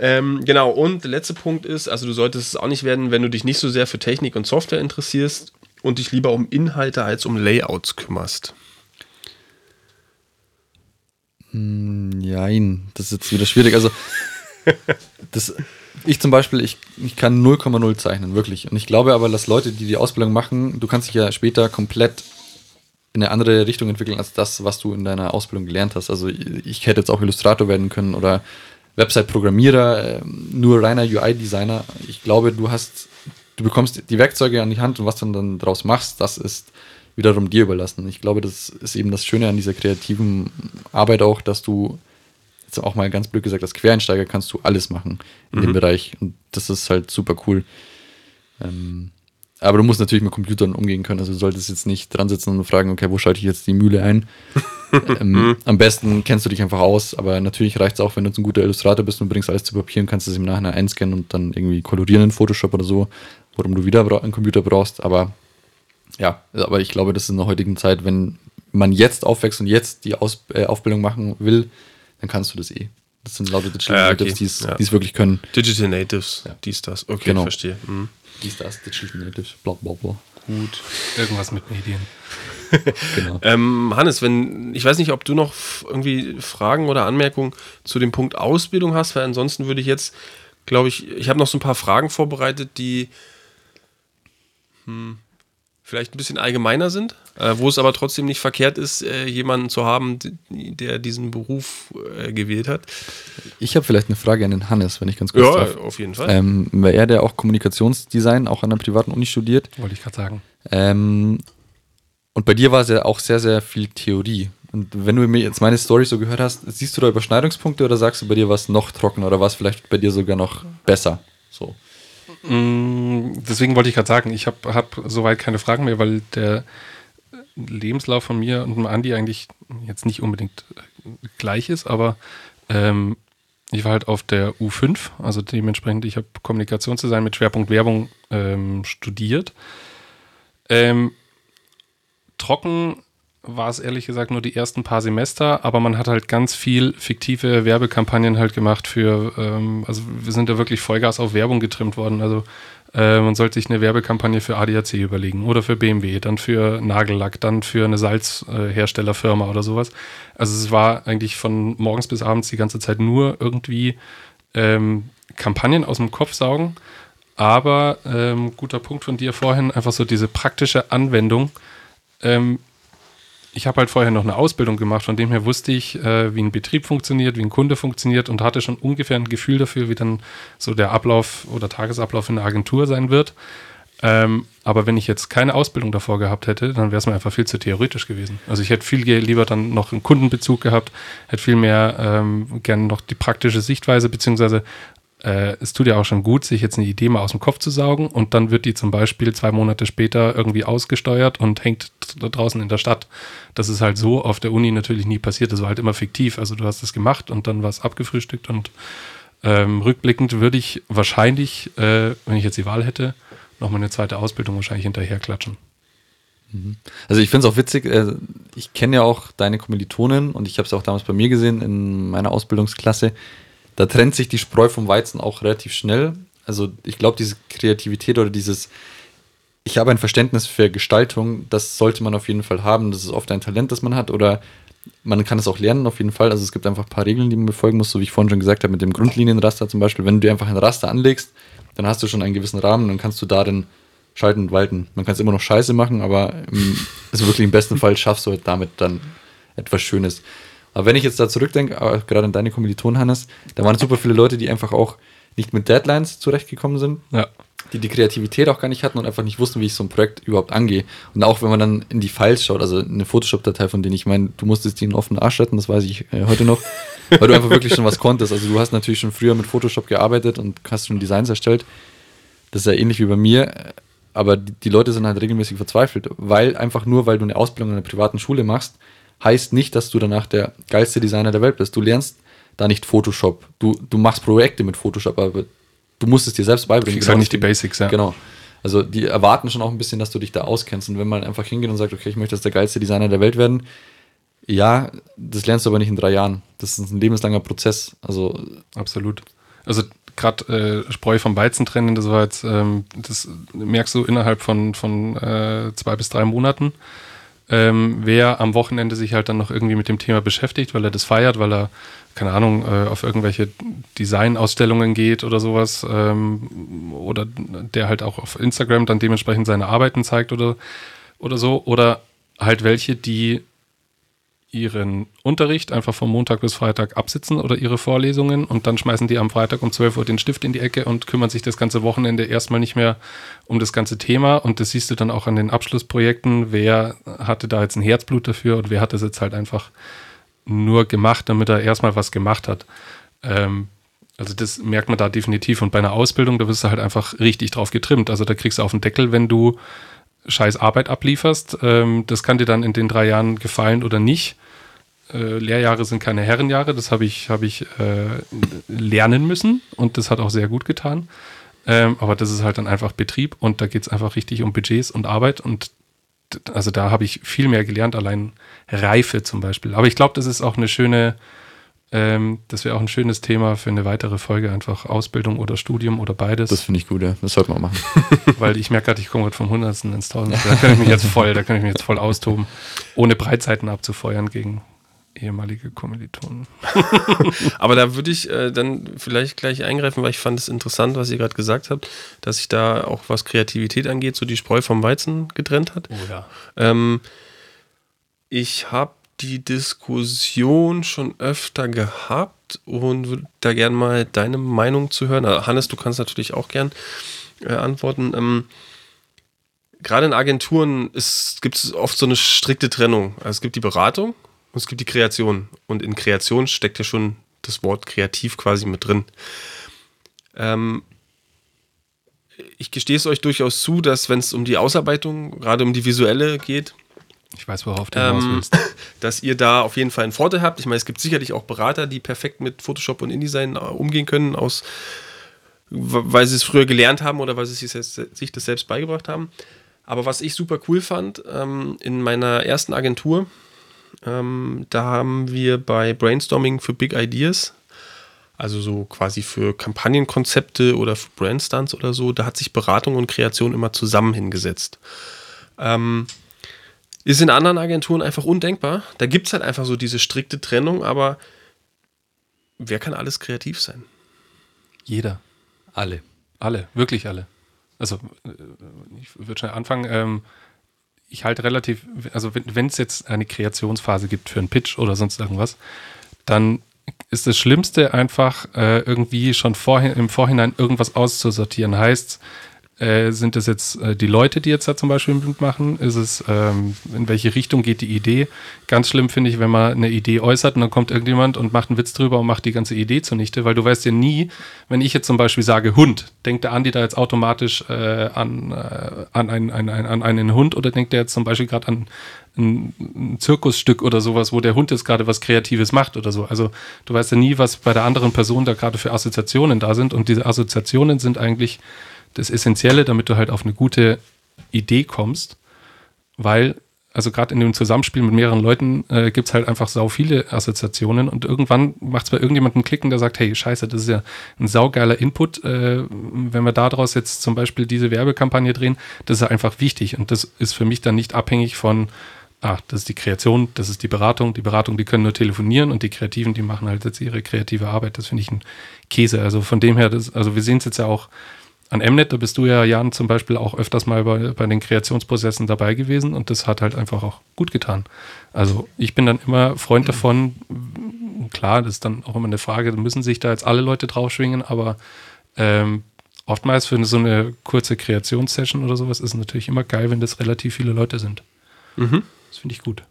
Ähm, genau, und der letzte Punkt ist, also du solltest es auch nicht werden, wenn du dich nicht so sehr für Technik und Software interessierst und dich lieber um Inhalte als um Layouts kümmerst. Nein, das ist jetzt wieder schwierig. Also, das, ich zum Beispiel, ich, ich kann 0,0 zeichnen, wirklich. Und ich glaube aber, dass Leute, die die Ausbildung machen, du kannst dich ja später komplett in eine andere Richtung entwickeln als das, was du in deiner Ausbildung gelernt hast. Also, ich hätte jetzt auch Illustrator werden können oder Website-Programmierer, ähm, nur reiner UI-Designer. Ich glaube, du hast, du bekommst die Werkzeuge an die Hand und was du dann daraus machst, das ist wiederum dir überlassen. Ich glaube, das ist eben das Schöne an dieser kreativen Arbeit auch, dass du jetzt auch mal ganz blöd gesagt, als Quereinsteiger kannst du alles machen in dem Bereich. Und das ist halt super cool. Ähm, aber du musst natürlich mit Computern umgehen können. Also du solltest jetzt nicht dran sitzen und fragen, okay, wo schalte ich jetzt die Mühle ein? ähm, am besten kennst du dich einfach aus, aber natürlich reicht es auch, wenn du jetzt ein guter Illustrator bist und bringst alles zu Papier und kannst es im Nachhinein einscannen und dann irgendwie kolorieren in Photoshop oder so, worum du wieder einen Computer brauchst. Aber ja, aber ich glaube, das ist in der heutigen Zeit, wenn man jetzt aufwächst und jetzt die Aus äh, Aufbildung machen will, dann kannst du das eh. Das sind lauter Digital Ja, okay. Natives, die es Ja. es wirklich können. Digital Natives, Ja. dies, das. Okay, Genau. verstehe. Mhm. Die ist das, Digital Natives, bla bla bla. Gut. Irgendwas mit Medien. Genau. Ähm, Hannes, wenn, ich weiß nicht, ob du noch irgendwie Fragen oder Anmerkungen zu dem Punkt Ausbildung hast, weil ansonsten würde ich jetzt, glaube ich, ich habe noch so ein paar Fragen vorbereitet, die hm, vielleicht ein bisschen allgemeiner sind, äh, wo es aber trotzdem nicht verkehrt ist, äh, jemanden zu haben, der diesen Beruf äh, gewählt hat. Ich habe vielleicht eine Frage an den Hannes, wenn ich ganz kurz darf. auf jeden Fall. Ähm, weil er, der auch Kommunikationsdesign auch an einer privaten Uni studiert. Wollte ich gerade sagen. Ähm, und bei dir war es ja auch sehr, sehr viel Theorie. Und wenn du mir jetzt meine Story so gehört hast, siehst du da Überschneidungspunkte oder sagst du bei dir war es noch trockener oder war es vielleicht bei dir sogar noch besser? So. Mm, Deswegen wollte ich gerade sagen, ich habe hab soweit keine Fragen mehr, weil der Lebenslauf von mir und dem Andi eigentlich jetzt nicht unbedingt äh, gleich ist, aber ähm, ich war halt auf der U5, also dementsprechend, ich habe Kommunikationsdesign mit Schwerpunkt Werbung ähm, studiert. Ähm, trocken war es ehrlich gesagt nur die ersten paar Semester, aber man hat halt ganz viel fiktive Werbekampagnen halt gemacht für, ähm, also wir sind da wirklich Vollgas auf Werbung getrimmt worden. Also äh, man sollte sich eine Werbekampagne für ADAC überlegen oder für BMW, dann für Nagellack, dann für eine Salzherstellerfirma oder sowas. Also es war eigentlich von morgens bis abends die ganze Zeit nur irgendwie ähm, Kampagnen aus dem Kopf saugen. Aber ähm, guter Punkt von dir vorhin, einfach so diese praktische Anwendung. Ähm, ich habe halt vorher noch eine Ausbildung gemacht, von dem her wusste ich, äh, wie ein Betrieb funktioniert, wie ein Kunde funktioniert und hatte schon ungefähr ein Gefühl dafür, wie dann so der Ablauf oder Tagesablauf in der Agentur sein wird. Ähm, aber wenn ich jetzt keine Ausbildung davor gehabt hätte, dann wäre es mir einfach viel zu theoretisch gewesen. Also ich hätte viel lieber dann noch einen Kundenbezug gehabt, hätte viel mehr ähm, gerne noch die praktische Sichtweise, beziehungsweise äh, es tut ja auch schon gut, sich jetzt eine Idee mal aus dem Kopf zu saugen und dann wird die zum Beispiel zwei Monate später irgendwie ausgesteuert und hängt da draußen in der Stadt. Das ist halt so auf der Uni natürlich nie passiert. Das war halt immer fiktiv. Also du hast es gemacht und dann war es abgefrühstückt und ähm, rückblickend würde ich wahrscheinlich, äh, wenn ich jetzt die Wahl hätte, noch mal eine zweite Ausbildung wahrscheinlich hinterher klatschen. Also ich finde es auch witzig, äh, ich kenne ja auch deine Kommilitonen und ich habe es auch damals bei mir gesehen in meiner Ausbildungsklasse. Da trennt sich die Spreu vom Weizen auch relativ schnell. Also ich glaube, diese Kreativität oder dieses, ich habe ein Verständnis für Gestaltung, das sollte man auf jeden Fall haben. Das ist oft ein Talent, das man hat oder man kann es auch lernen auf jeden Fall. Also es gibt einfach ein paar Regeln, die man befolgen muss, so wie ich vorhin schon gesagt habe, mit dem Grundlinienraster zum Beispiel. Wenn du dir einfach ein Raster anlegst, dann hast du schon einen gewissen Rahmen, dann kannst du darin schalten und walten. Man kann es immer noch scheiße machen, aber im, also wirklich im besten Fall schaffst du damit dann etwas Schönes. Aber wenn ich jetzt da zurückdenke, äh, gerade an deine Kommilitonen, Hannes, da waren super viele Leute, die einfach auch nicht mit Deadlines zurechtgekommen sind, Ja. die die Kreativität auch gar nicht hatten und einfach nicht wussten, wie ich so ein Projekt überhaupt angehe. Und auch wenn man dann in die Files schaut, also eine Photoshop-Datei, von denen ich meine, du musstest die in offenen Arsch retten, das weiß ich äh, heute noch, weil du einfach wirklich schon was konntest. Also du hast natürlich schon früher mit Photoshop gearbeitet und hast schon Designs erstellt. Das ist ja ähnlich wie bei mir, aber die, die Leute sind halt regelmäßig verzweifelt, weil einfach nur, weil du eine Ausbildung in einer privaten Schule machst, heißt nicht, dass du danach der geilste Designer der Welt bist. Du lernst da nicht Photoshop. Du, du machst Projekte mit Photoshop, aber du musst es dir selbst beibringen. kriegst halt nicht die Basics, ja. Genau. Also die erwarten schon auch ein bisschen, dass du dich da auskennst. Und wenn man einfach hingeht und sagt, okay, ich möchte jetzt der geilste Designer der Welt werden, ja, das lernst du aber nicht in drei Jahren. Das ist ein lebenslanger Prozess. Also Absolut. Also gerade äh, Spreu vom Weizen trennen, das war jetzt, ähm, das merkst du innerhalb von, von äh, zwei bis drei Monaten. Ähm, wer am Wochenende sich halt dann noch irgendwie mit dem Thema beschäftigt, weil er das feiert, weil er, keine Ahnung, äh, auf irgendwelche Designausstellungen geht oder sowas, ähm, oder der halt auch auf Instagram dann dementsprechend seine Arbeiten zeigt oder, oder so, oder halt welche, die ihren Unterricht einfach von Montag bis Freitag absitzen oder ihre Vorlesungen und dann schmeißen die am Freitag um 12 Uhr den Stift in die Ecke und kümmern sich das ganze Wochenende erstmal nicht mehr um das ganze Thema und das siehst du dann auch an den Abschlussprojekten, wer hatte da jetzt ein Herzblut dafür und wer hat das jetzt halt einfach nur gemacht, damit er erstmal was gemacht hat. Ähm, also das merkt man da definitiv und bei einer Ausbildung, da wirst du halt einfach richtig drauf getrimmt. Also da kriegst du auf den Deckel, wenn du scheiß Arbeit ablieferst. Ähm, das kann dir dann in den drei Jahren gefallen oder nicht. Äh, Lehrjahre sind keine Herrenjahre, das habe ich, hab ich äh, lernen müssen und das hat auch sehr gut getan. Ähm, aber das ist halt dann einfach Betrieb und da geht es einfach richtig um Budgets und Arbeit und also da habe ich viel mehr gelernt, allein Reife zum Beispiel. Aber ich glaube, das ist auch eine schöne, ähm, das wäre auch ein schönes Thema für eine weitere Folge, einfach Ausbildung oder Studium oder beides. das finde ich gut, ja. Das sollte man machen. weil ich merke gerade, ich komme gerade vom Hundertsten ins Tausendste. Da kann ich mich jetzt voll, da kann ich mich jetzt voll austoben, ohne Breitseiten abzufeuern gegen ehemalige Kommilitonen. Aber da würde ich äh, dann vielleicht gleich eingreifen, weil ich fand es interessant, was ihr gerade gesagt habt, dass sich da auch was Kreativität angeht, so die Spreu vom Weizen getrennt hat. Oh ja. Ähm, ich habe die Diskussion schon öfter gehabt und würde da gerne mal deine Meinung zu hören. Also Hannes, du kannst natürlich auch gern äh, antworten. Ähm, Gerade in Agenturen gibt es oft so eine strikte Trennung. Also es gibt die Beratung und es gibt die Kreation. Und in Kreation steckt ja schon das Wort kreativ quasi mit drin. Ähm, ich gestehe es euch durchaus zu, dass wenn es um die Ausarbeitung, gerade um die visuelle geht, Ich weiß, worauf du hinaus ähm, willst. dass ihr da auf jeden Fall einen Vorteil habt. Ich meine, es gibt sicherlich auch Berater, die perfekt mit Photoshop und InDesign äh, umgehen können, aus, weil sie es früher gelernt haben oder weil sie sich das selbst beigebracht haben. Aber was ich super cool fand, ähm, in meiner ersten Agentur, ähm, da haben wir bei Brainstorming für Big Ideas, also so quasi für Kampagnenkonzepte oder für Brandstunts oder so, da hat sich Beratung und Kreation immer zusammen hingesetzt. Ähm, ist in anderen Agenturen einfach undenkbar. Da gibt es halt einfach so diese strikte Trennung, aber wer kann alles kreativ sein? Jeder. Alle. Alle, wirklich alle. Also, äh, ich würde schnell anfangen. Ähm, ich halte relativ, also wenn es jetzt eine Kreationsphase gibt für einen Pitch oder sonst irgendwas, dann ist das Schlimmste einfach äh, irgendwie schon vorhin, im Vorhinein irgendwas auszusortieren. Heißt, Äh, sind es jetzt äh, die Leute, die jetzt da zum Beispiel mitmachen? Ist es, ähm, in welche Richtung geht die Idee? Ganz schlimm finde ich, wenn man eine Idee äußert und dann kommt irgendjemand und macht einen Witz drüber und macht die ganze Idee zunichte, weil du weißt ja nie, wenn ich jetzt zum Beispiel sage Hund, denkt der Andi da jetzt automatisch äh, an, äh, an, ein, ein, ein, an einen Hund oder denkt der jetzt zum Beispiel gerade an ein, ein Zirkusstück oder sowas, wo der Hund jetzt gerade was Kreatives macht oder so. Also du weißt ja nie, was bei der anderen Person da gerade für Assoziationen da sind und diese Assoziationen sind eigentlich das Essentielle, damit du halt auf eine gute Idee kommst, weil, also gerade in dem Zusammenspiel mit mehreren Leuten äh, gibt es halt einfach sau viele Assoziationen und irgendwann macht es bei irgendjemandem klicken, der sagt, hey, scheiße, das ist ja ein saugeiler Input, äh, wenn wir daraus jetzt zum Beispiel diese Werbekampagne drehen, das ist einfach wichtig und das ist für mich dann nicht abhängig von, ah, das ist die Kreation, das ist die Beratung, die Beratung, die können nur telefonieren und die Kreativen, die machen halt jetzt ihre kreative Arbeit, das finde ich ein Käse, also von dem her, das, also wir sehen es jetzt ja auch an Mnet, da bist du ja, Jan, zum Beispiel auch öfters mal bei, bei den Kreationsprozessen dabei gewesen und das hat halt einfach auch gut getan. Also ich bin dann immer Freund davon, klar, das ist dann auch immer eine Frage, müssen sich da jetzt alle Leute draufschwingen, aber ähm, oftmals für so eine kurze Kreationssession oder sowas ist es natürlich immer geil, wenn das relativ viele Leute sind. Mhm. Das finde ich gut.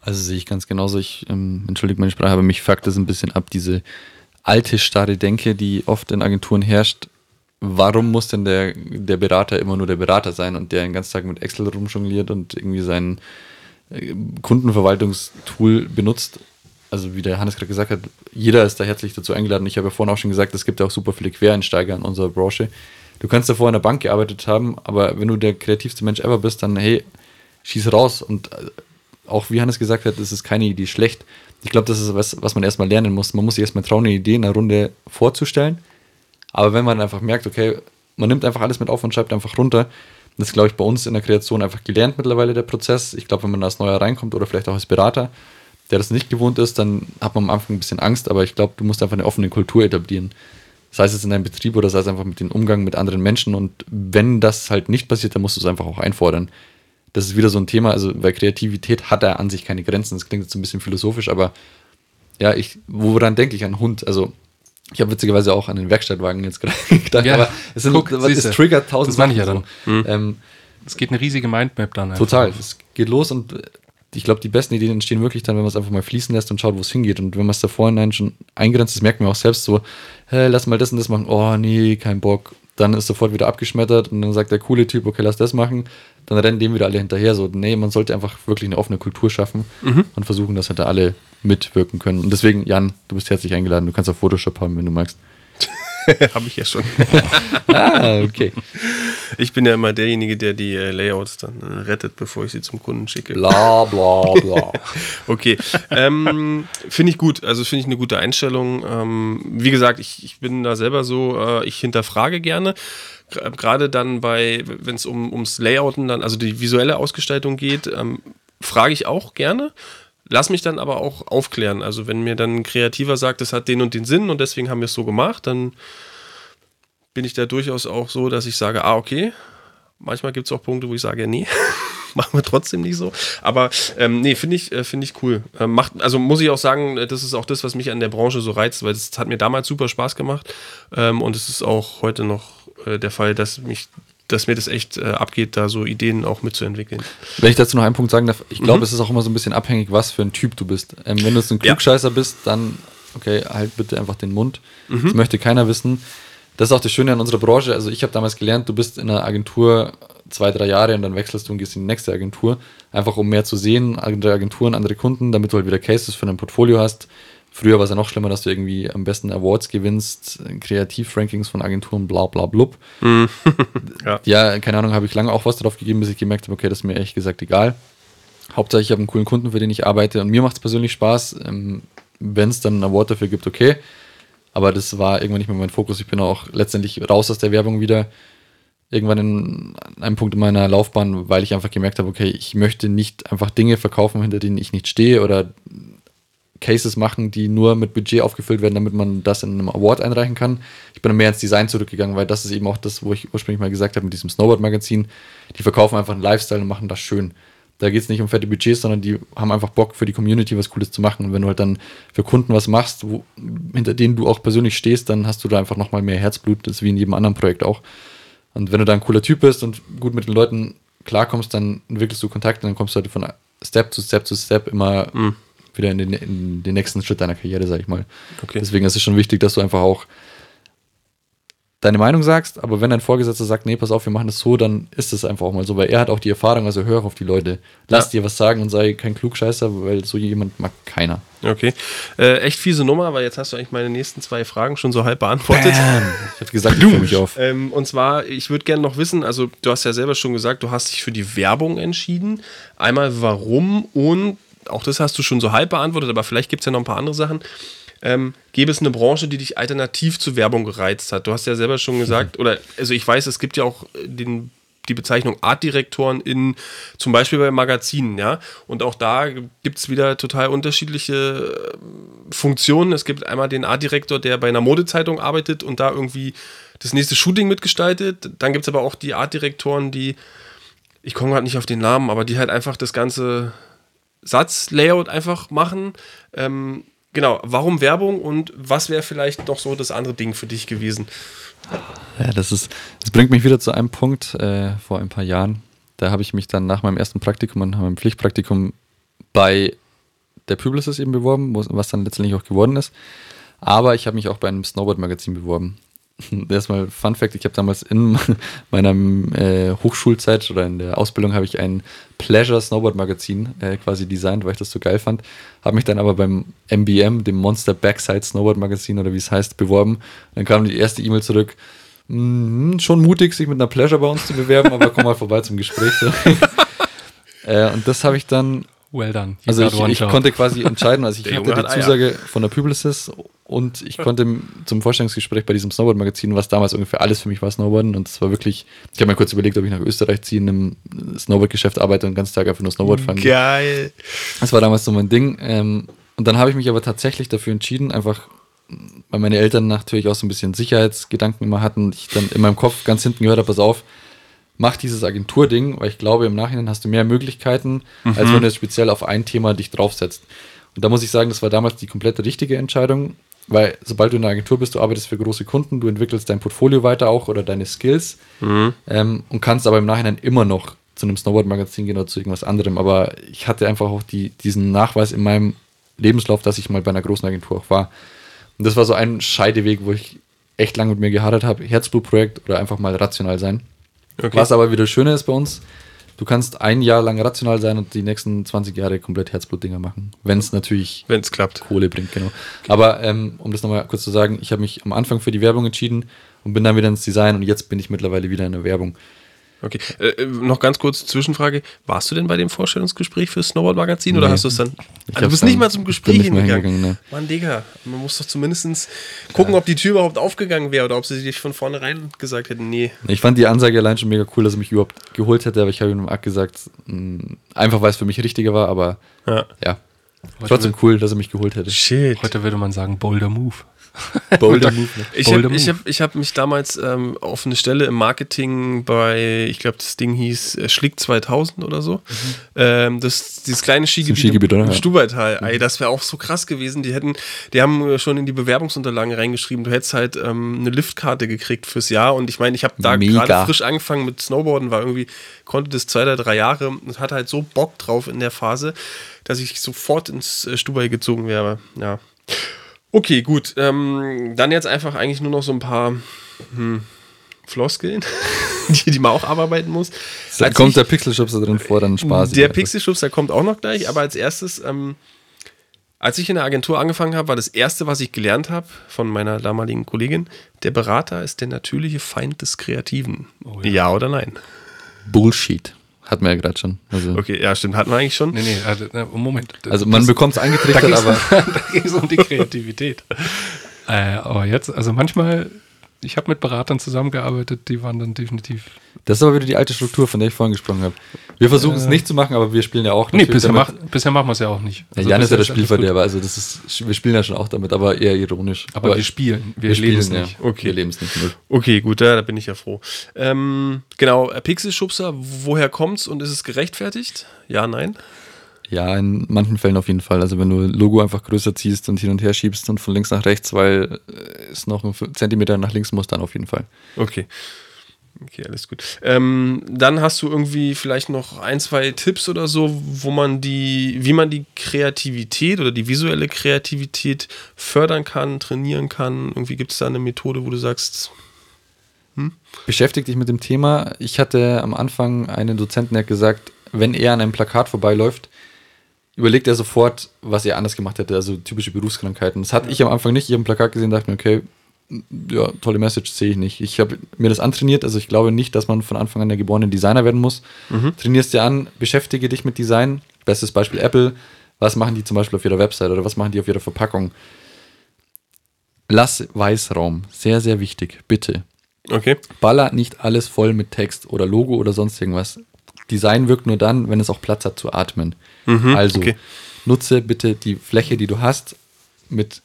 Also sehe ich ganz genauso. Ich ähm, entschuldige meine Sprache, aber mich fuckt das ein bisschen ab, diese alte, starre Denke, die oft in Agenturen herrscht warum muss denn der, der Berater immer nur der Berater sein und der den ganzen Tag mit Excel rumjongliert und irgendwie sein äh, Kundenverwaltungstool benutzt? Also wie der Hannes gerade gesagt hat, jeder ist da herzlich dazu eingeladen. Ich habe ja vorhin auch schon gesagt, es gibt ja auch super viele Quereinsteiger in unserer Branche. Du kannst davor in der Bank gearbeitet haben, aber wenn du der kreativste Mensch ever bist, dann hey, schieß raus. Und äh, auch wie Hannes gesagt hat, das ist keine Idee schlecht. Ich glaube, das ist was, was man erstmal lernen muss. Man muss sich erstmal trauen, eine Idee in einer Runde vorzustellen aber wenn man einfach merkt, okay, man nimmt einfach alles mit auf und schreibt einfach runter, das ist, glaube ich, bei uns in der Kreation einfach gelernt mittlerweile, der Prozess. Ich glaube, wenn man als Neuer reinkommt oder vielleicht auch als Berater, der das nicht gewohnt ist, dann hat man am Anfang ein bisschen Angst, aber ich glaube, du musst einfach eine offene Kultur etablieren. Sei es jetzt in deinem Betrieb oder sei es einfach mit dem Umgang mit anderen Menschen. Und wenn das halt nicht passiert, dann musst du es einfach auch einfordern. Das ist wieder so ein Thema, also weil Kreativität hat er an sich keine Grenzen. Das klingt jetzt ein bisschen philosophisch, aber ja, ich, woran denke ich an Hund? Also ich habe witzigerweise auch an den Werkstattwagen jetzt gedacht, ja, aber es, sind, Guck, es triggert tausend Das meine ich ja dann. Mhm. Ähm, es geht eine riesige Mindmap dann. Einfach. Total. Es geht los und ich glaube, die besten Ideen entstehen wirklich dann, wenn man es einfach mal fließen lässt und schaut, wo es hingeht. Und wenn man es da vorhinein schon eingrenzt, das merkt man auch selbst so, hey, lass mal das und das machen. Oh, nee, kein Bock. Dann ist sofort wieder abgeschmettert und dann sagt der coole Typ, okay, lass das machen. Dann rennen dem wieder alle hinterher. So, nee, man sollte einfach wirklich eine offene Kultur schaffen mhm. und versuchen, dass halt da alle mitwirken können. Und deswegen, Jan, du bist herzlich eingeladen. Du kannst auch Photoshop haben, wenn du magst. Habe ich ja schon. ah, okay. Ich bin ja immer derjenige, der die äh, Layouts dann äh, rettet, bevor ich sie zum Kunden schicke. Bla bla bla. okay. Ähm, finde ich gut. Also finde ich eine gute Einstellung. Ähm, wie gesagt, ich, ich bin da selber so, äh, ich hinterfrage gerne. Gerade dann bei, wenn es um, ums Layouten dann, also die visuelle Ausgestaltung geht, ähm, frage ich auch gerne. Lass mich dann aber auch aufklären. Also wenn mir dann ein Kreativer sagt, das hat den und den Sinn und deswegen haben wir es so gemacht, dann bin ich da durchaus auch so, dass ich sage, ah, okay. Manchmal gibt es auch Punkte, wo ich sage, nee, machen wir trotzdem nicht so. Aber ähm, nee, finde ich, äh, find ich cool. Ähm, macht, also muss ich auch sagen, äh, das ist auch das, was mich an der Branche so reizt, weil es hat mir damals super Spaß gemacht. Ähm, und es ist auch heute noch äh, der Fall, dass mich dass mir das echt äh, abgeht, da so Ideen auch mitzuentwickeln. Wenn ich dazu noch einen Punkt sagen darf, ich glaube, mhm. es ist auch immer so ein bisschen abhängig, was für ein Typ du bist. Ähm, wenn du jetzt ein Klugscheißer ja. bist, dann, okay, halt bitte einfach den Mund. Mhm. Das möchte keiner wissen. Das ist auch das Schöne an unserer Branche. Also ich habe damals gelernt, du bist in einer Agentur zwei, drei Jahre und dann wechselst du und gehst in die nächste Agentur. Einfach um mehr zu sehen, andere Agenturen, andere Kunden, damit du halt wieder Cases für dein Portfolio hast. Früher war es ja noch schlimmer, dass du irgendwie am besten Awards gewinnst, Kreativ-Rankings von Agenturen, bla bla blub. Mhm. ja. ja. keine Ahnung, habe ich lange auch was darauf gegeben, bis ich gemerkt habe, okay, das ist mir ehrlich gesagt egal. Hauptsache, ich habe einen coolen Kunden, für den ich arbeite und mir macht es persönlich Spaß. Ähm, Wenn es dann einen Award dafür gibt, okay. Aber das war irgendwann nicht mehr mein Fokus. Ich bin auch letztendlich raus aus der Werbung wieder. Irgendwann in einem Punkt in meiner Laufbahn, weil ich einfach gemerkt habe, okay, ich möchte nicht einfach Dinge verkaufen, hinter denen ich nicht stehe oder Cases machen, die nur mit Budget aufgefüllt werden, damit man das in einem Award einreichen kann. Ich bin mehr ins Design zurückgegangen, weil das ist eben auch das, wo ich ursprünglich mal gesagt habe mit diesem Snowboard-Magazin. Die verkaufen einfach einen Lifestyle und machen das schön. Da geht es nicht um fette Budgets, sondern die haben einfach Bock für die Community was Cooles zu machen. Und wenn du halt dann für Kunden was machst, wo, hinter denen du auch persönlich stehst, dann hast du da einfach nochmal mehr Herzblut. Das ist wie in jedem anderen Projekt auch. Und wenn du da ein cooler Typ bist und gut mit den Leuten klarkommst, dann entwickelst du Kontakte, dann kommst du halt von Step zu Step zu Step immer Mhm. wieder in den, in den nächsten Schritt deiner Karriere, sag ich mal. Okay. Deswegen ist es schon wichtig, dass du einfach auch deine Meinung sagst, aber wenn dein Vorgesetzter sagt, nee, pass auf, wir machen das so, dann ist das einfach auch mal so, weil er hat auch die Erfahrung, also hör auf die Leute. Lass Ja. dir was sagen und sei kein Klugscheißer, weil so jemand mag keiner. Okay. Äh, echt fiese Nummer, weil jetzt hast du eigentlich meine nächsten zwei Fragen schon so halb beantwortet. Ich habe gesagt, ich mich auf. Ähm, und zwar, ich würde gerne noch wissen, also du hast ja selber schon gesagt, du hast dich für die Werbung entschieden. Einmal warum und auch das hast du schon so halb beantwortet, aber vielleicht gibt es ja noch ein paar andere Sachen. Ähm, gäbe es eine Branche, die dich alternativ zu Werbung gereizt hat? Du hast ja selber schon gesagt, oder also ich weiß, es gibt ja auch den, die Bezeichnung Artdirektoren in zum Beispiel bei Magazinen, ja. Und auch da gibt es wieder total unterschiedliche äh, Funktionen. Es gibt einmal den Artdirektor, der bei einer Modezeitung arbeitet und da irgendwie das nächste Shooting mitgestaltet. Dann gibt es aber auch die Artdirektoren, die, ich komme gerade nicht auf den Namen, aber die halt einfach das ganze Satzlayout einfach machen. Ähm, genau, warum Werbung und was wäre vielleicht noch so das andere Ding für dich gewesen? Ja, das ist, das bringt mich wieder zu einem Punkt äh, vor ein paar Jahren. Da habe ich mich dann nach meinem ersten Praktikum und meinem Pflichtpraktikum bei der Publicis eben beworben, wo- was dann letztendlich auch geworden ist. Aber ich habe mich auch bei einem Snowboard-Magazin beworben. Erstmal Fun Fact, ich habe damals in meiner äh, Hochschulzeit oder in der Ausbildung habe ich ein Pleasure Snowboard Magazin äh, quasi designt, weil ich das so geil fand. Habe mich dann aber beim MBM, dem Monster Backside Snowboard Magazin oder wie es heißt, beworben. Dann kam die erste E-Mail zurück. "Mhm, schon mutig, sich mit einer Pleasure bei uns zu bewerben, aber komm mal vorbei zum Gespräch. So. äh, und das habe ich dann Well done. You also ich, ich konnte quasi entscheiden, also ich hatte die Eier. Zusage von der Publicis und ich konnte zum Vorstellungsgespräch bei diesem Snowboard-Magazin, was damals ungefähr alles für mich war, Snowboarden und es war wirklich, ich habe mir kurz überlegt, ob ich nach Österreich ziehe, in einem Snowboard-Geschäft arbeite und den ganzen Tag einfach nur Snowboard fahren. Geil. Das war damals so mein Ding ähm, und dann habe ich mich aber tatsächlich dafür entschieden, einfach weil meine Eltern natürlich auch so ein bisschen Sicherheitsgedanken immer hatten und ich dann in meinem Kopf ganz hinten gehört habe, pass auf, mach dieses Agenturding, weil ich glaube, im Nachhinein hast du mehr Möglichkeiten, als wenn du jetzt speziell auf ein Thema dich draufsetzt. Und da muss ich sagen, das war damals die komplett richtige Entscheidung, weil sobald du in einer Agentur bist, du arbeitest für große Kunden, du entwickelst dein Portfolio weiter auch oder deine Skills ähm, und kannst aber im Nachhinein immer noch zu einem Snowboard-Magazin gehen oder zu irgendwas anderem. Aber ich hatte einfach auch die, diesen Nachweis in meinem Lebenslauf, dass ich mal bei einer großen Agentur auch war. Und das war so ein Scheideweg, wo ich echt lange mit mir gehadert habe. Herzblutprojekt oder einfach mal rational sein. Okay. Was aber wieder schöner ist bei uns, du kannst ein Jahr lang rational sein und die nächsten 20 Jahre komplett Herzblutdinger machen. Wenn es natürlich Wenn es klappt. Kohle bringt, genau. Aber ähm, um das nochmal kurz zu sagen, ich habe mich am Anfang für die Werbung entschieden und bin dann wieder ins Design und jetzt bin ich mittlerweile wieder in der Werbung. Okay. Äh, äh, noch ganz kurz Zwischenfrage. Warst du denn bei dem Vorstellungsgespräch für Snowboard Magazin oder Nee. hast du es dann? Ich Ah, du bist dann- nicht mal zum Gespräch bin nicht mal hingegangen. hingegangen, Mann, Digga, man muss doch zumindest gucken, ob die Tür überhaupt aufgegangen wäre oder ob sie dich von vornherein gesagt hätten, nee. Ich fand die Ansage allein schon mega cool, dass er mich überhaupt geholt hätte, aber ich habe ihm auch gesagt, mh, einfach weil es für mich richtiger war, aber Ja. ja. Trotzdem cool, dass er mich geholt hätte. Shit. Heute würde man sagen, bolder Move. Boulder Move. ne? Ich habe hab, ich hab mich damals ähm, auf eine Stelle im Marketing bei, ich glaube, das Ding hieß äh, Schlick 2000 oder so. Ähm, das, dieses kleine Skigebiet, Skigebiet, im, im Ja. Stubaital. Ey, das wäre auch so krass gewesen. Die hätten, die haben äh, schon in die Bewerbungsunterlagen reingeschrieben, du hättest halt ähm, eine Liftkarte gekriegt fürs Jahr. Und ich meine, ich habe da gerade frisch angefangen mit Snowboarden, war irgendwie, konnte das zwei oder drei Jahre und hatte halt so Bock drauf in der Phase, dass ich sofort ins äh, Stubai gezogen wäre. Ja. Okay, gut. Ähm, dann jetzt einfach eigentlich nur noch so ein paar hm, Floskeln, die, die man auch abarbeiten muss. Da Als kommt ich- der Pixelschubser drin vor, dann Spaß. der Pixelschubs, der kommt auch noch gleich, aber als erstes, ähm, als ich in der Agentur angefangen habe, war das erste, was ich gelernt habe von meiner damaligen Kollegin, der Berater ist der natürliche Feind des Kreativen. Oh ja. ja. oder nein? Bullshit. Hatten wir ja gerade schon. Also, Okay, ja, stimmt, hatten wir eigentlich schon. Nee, nee, also, Moment. also man bekommt es eingetrichtert, da aber ging es um die Kreativität. äh, aber jetzt, also manchmal, ich habe mit Beratern zusammengearbeitet, die waren dann definitiv. das ist aber wieder die alte Struktur, von der ich vorhin gesprochen habe. Wir versuchen es nicht zu machen, aber wir spielen ja auch Nee, natürlich bisher, damit. mach, bisher machen wir es ja auch nicht. Ja, Jan ist ja der. Spielverderber, also das ist, wir spielen ja schon auch damit, aber eher ironisch. Aber, wir spielen, wir, leben es nicht. Ja. Okay. Wir leben es nicht. null. Okay, gut, ja, da bin ich ja froh. Ähm, genau, äh, Pixelschubser, woher kommt's und ist es gerechtfertigt? Ja, nein? Ja, in manchen Fällen auf jeden Fall. Also wenn du Logo einfach größer ziehst und hin und her schiebst und von links nach rechts, weil äh, es noch einen Zentimeter nach links muss, dann auf jeden Fall. Okay. Okay, alles gut. Ähm, dann hast du irgendwie vielleicht noch ein, zwei Tipps oder so, wo man die, wie man die Kreativität oder die visuelle Kreativität fördern kann, trainieren kann. Irgendwie gibt es da eine Methode, wo du sagst, hm? Beschäftig dich mit dem Thema. Ich hatte am Anfang einen Dozenten, der hat gesagt, wenn er an einem Plakat vorbeiläuft, überlegt er sofort, was er anders gemacht hätte, also typische Berufskrankheiten. Das hatte ich am Anfang nicht. Ich habe ein Plakat gesehen und dachte mir, okay, ja, tolle Message sehe ich nicht. Ich habe mir das antrainiert, also ich glaube nicht, dass man von Anfang an der geborene Designer werden muss. Mhm. Trainierst dir an, beschäftige dich mit Design. Bestes Beispiel Apple. Was machen die zum Beispiel auf ihrer Website oder was machen die auf ihrer Verpackung? Lass Weißraum. Sehr, sehr wichtig. Bitte. Okay. Baller nicht alles voll mit Text oder Logo oder sonst irgendwas. Design wirkt nur dann, wenn es auch Platz hat zu atmen. Mhm, also okay. nutze bitte die Fläche, die du hast, mit,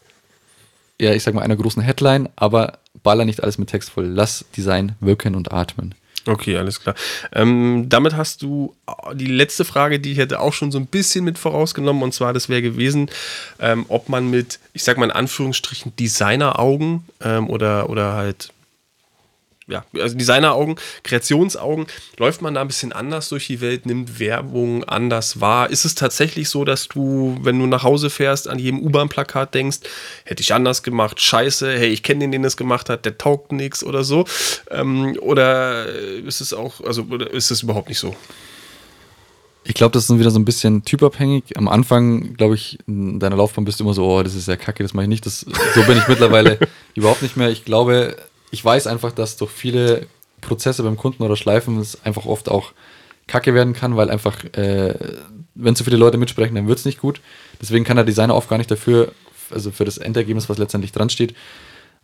ja, ich sag mal, einer großen Headline, aber baller nicht alles mit Text voll. Lass Design wirken und atmen. Okay, alles klar. Ähm, damit hast du die letzte Frage, die ich hätte auch schon so ein bisschen mit vorausgenommen, und zwar, das wäre gewesen, ähm, ob man mit, ich sag mal in Anführungsstrichen, Designeraugen ähm, oder, oder halt ja, also Designeraugen, Kreationsaugen, läuft man da ein bisschen anders durch die Welt, nimmt Werbung anders wahr? Ist es tatsächlich so, dass du, wenn du nach Hause fährst, an jedem U-Bahn-Plakat denkst, hätte ich anders gemacht, scheiße, hey, ich kenne den, den das gemacht hat, der taugt nichts oder so? Ähm, oder ist es auch, also ist es überhaupt nicht so? Ich glaube, das ist wieder so ein bisschen typabhängig. Am Anfang, glaube ich, in deiner Laufbahn bist du immer so, oh, das ist ja kacke, das mache ich nicht. Das, so bin ich mittlerweile überhaupt nicht mehr. Ich glaube, ich weiß einfach, dass durch viele Prozesse beim Kunden oder Schleifen es einfach oft auch kacke werden kann, weil einfach, äh, wenn zu viele Leute mitsprechen, dann wird es nicht gut. Deswegen kann der Designer oft gar nicht dafür, also für das Endergebnis, was letztendlich dran steht.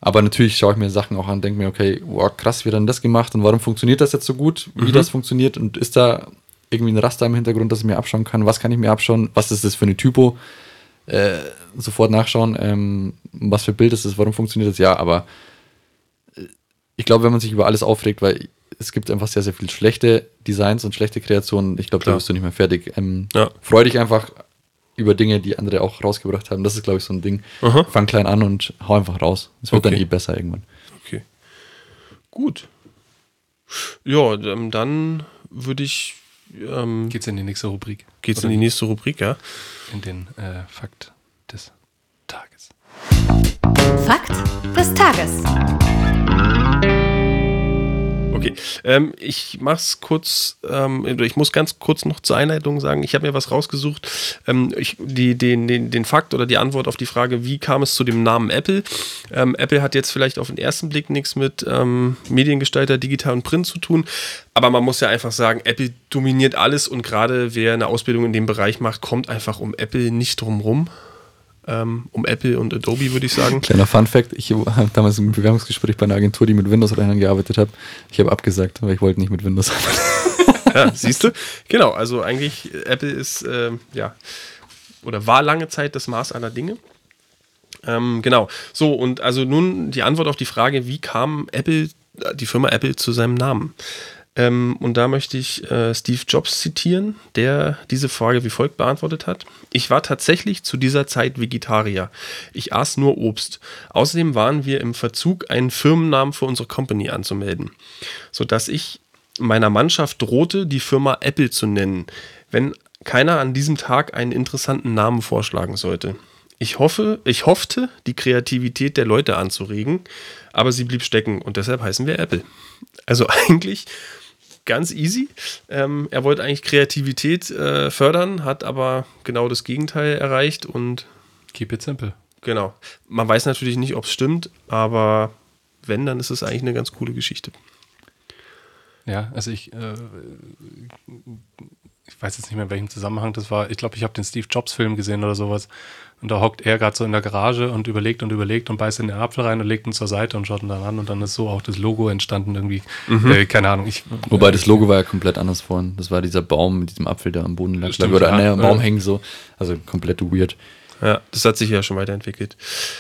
Aber natürlich schaue ich mir Sachen auch an, denke mir, okay, wow, krass, wie hat denn das gemacht und warum funktioniert das jetzt so gut, wie mhm. das funktioniert und ist da irgendwie ein Raster im Hintergrund, das ich mir abschauen kann, was kann ich mir abschauen, was ist das für eine Typo, äh, sofort nachschauen, ähm, was für Bild ist das, warum funktioniert das, ja, aber ich glaube, wenn man sich über alles aufregt, weil es gibt einfach sehr, sehr viele schlechte Designs und schlechte Kreationen, ich glaube, da bist du nicht mehr fertig. Ähm, ja. Freu dich einfach über Dinge, die andere auch rausgebracht haben. Das ist, glaube ich, so ein Ding. Aha. Fang klein an und hau einfach raus. Es wird okay. dann eh besser irgendwann. Okay. Gut. Ja, ähm, dann würde ich. Ähm, geht's in die nächste Rubrik? Geht's Oder in die nächste Rubrik, ja? In den äh, Fakt des Tages. Fakt des Tages. Okay, ähm, ich mach's kurz, ähm, ich muss ganz kurz noch zur Einleitung sagen, ich habe mir was rausgesucht, ähm, ich, die, den, den, den Fakt oder die Antwort auf die Frage, wie kam es zu dem Namen Apple? Ähm, Apple hat jetzt vielleicht auf den ersten Blick nichts mit ähm, Mediengestalter, Digital und Print zu tun, aber man muss ja einfach sagen, Apple dominiert alles und gerade wer eine Ausbildung in dem Bereich macht, kommt einfach um Apple nicht drum rum ähm, um Apple und Adobe, würde ich sagen. Kleiner Fun Fact: Ich habe damals ein Bewerbungsgespräch bei einer Agentur, die mit Windows-Rechnern gearbeitet hat. Ich habe abgesagt, weil ich wollte nicht mit Windows arbeiten. ja, siehst du? Genau, also eigentlich, Apple ist, äh, ja, oder war lange Zeit das Maß aller Dinge. Ähm, genau. So, und also nun die Antwort auf die Frage, wie kam Apple, die Firma Apple zu seinem Namen? Ähm, und da möchte ich äh, Steve Jobs zitieren, der diese Frage wie folgt beantwortet hat. Ich war tatsächlich zu dieser Zeit Vegetarier. Ich aß nur Obst. Außerdem waren wir im Verzug, einen Firmennamen für unsere Company anzumelden, sodass ich meiner Mannschaft drohte, die Firma Apple zu nennen, wenn keiner an diesem Tag einen interessanten Namen vorschlagen sollte. Ich hoffe, ich hoffte, die Kreativität der Leute anzuregen, aber sie blieb stecken und deshalb heißen wir Apple. Also eigentlich ganz easy. Ähm, er wollte eigentlich Kreativität äh, fördern, hat aber genau das Gegenteil erreicht und. Keep it simple. Genau. Man weiß natürlich nicht, ob es stimmt, aber wenn, dann ist es eigentlich eine ganz coole Geschichte. Ja, also ich, äh, ich weiß jetzt nicht mehr, in welchem Zusammenhang das war. Ich glaube, ich habe den Steve Jobs-Film gesehen oder sowas. Und da hockt er gerade so in der Garage und überlegt und überlegt und beißt in den Apfel rein und legt ihn zur Seite und schaut ihn dann an. Und dann ist so auch das Logo entstanden irgendwie. Mhm. Äh, keine Ahnung. Ich, Wobei das Logo war ja komplett anders vorhin. Das war dieser Baum mit diesem Apfel, der am Boden lag. Stimmt, oder ja, an der Baum hängen so. Also komplett weird. Ja, das hat sich ja schon weiterentwickelt.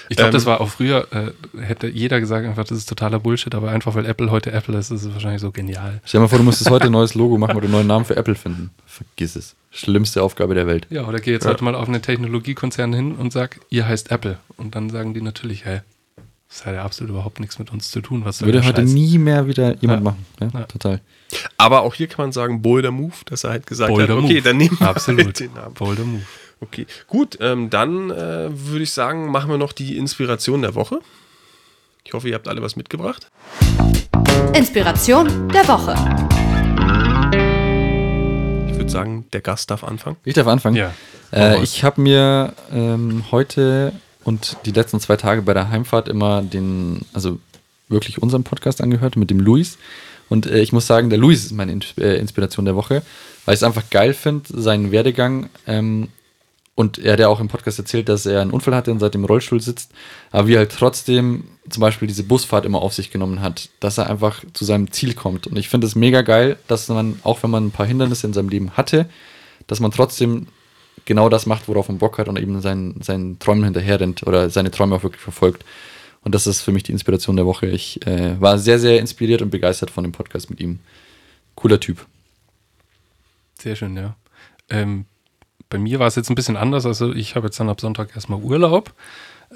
Ich glaube, ähm, das war auch früher, äh, hätte jeder gesagt, einfach, das ist totaler Bullshit, aber einfach, weil Apple heute Apple ist, ist es wahrscheinlich so genial. Stell dir mal vor, du müsstest heute ein neues Logo machen oder einen neuen Namen für Apple finden. Vergiss es. Schlimmste Aufgabe der Welt. Ja, oder geh jetzt ja. heute mal auf einen Technologiekonzern hin und sag, ihr heißt Apple. Und dann sagen die natürlich, hey, Das hat ja absolut überhaupt nichts mit uns zu tun. Was Würde heute Scheiß? nie mehr wieder jemand Ja. machen. Ja, Ja. Total. Aber auch hier kann man sagen, Boulder Move, dass er halt gesagt Boulder hat, okay, Move. dann nehmen wir Absolut. halt den Namen. Boulder Move. Okay, gut, ähm, dann äh, würde ich sagen, machen wir noch die Inspiration der Woche. Ich hoffe, ihr habt alle was mitgebracht. Inspiration der Woche. Ich würde sagen, der Gast darf anfangen. Ich darf anfangen. Ja. Äh, ich habe mir ähm, heute und die letzten zwei Tage bei der Heimfahrt immer den, also wirklich unseren Podcast angehört mit dem Luis. Und äh, ich muss sagen, der Luis ist meine äh, Inspiration der Woche, weil ich es einfach geil finde, seinen Werdegang. Ähm, und er hat ja auch im Podcast erzählt, dass er einen Unfall hatte und seit dem Rollstuhl sitzt, aber wie er halt trotzdem zum Beispiel diese Busfahrt immer auf sich genommen hat, dass er einfach zu seinem Ziel kommt. Und ich finde es mega geil, dass man, auch wenn man ein paar Hindernisse in seinem Leben hatte, dass man trotzdem genau das macht, worauf man Bock hat und eben seinen, seinen Träumen hinterher rennt oder seine Träume auch wirklich verfolgt. Und das ist für mich die Inspiration der Woche. Ich äh, war sehr, sehr inspiriert und begeistert von dem Podcast mit ihm. Cooler Typ. Sehr schön, ja. Ähm, bei mir war es jetzt ein bisschen anders. Also ich habe jetzt dann ab Sonntag erstmal Urlaub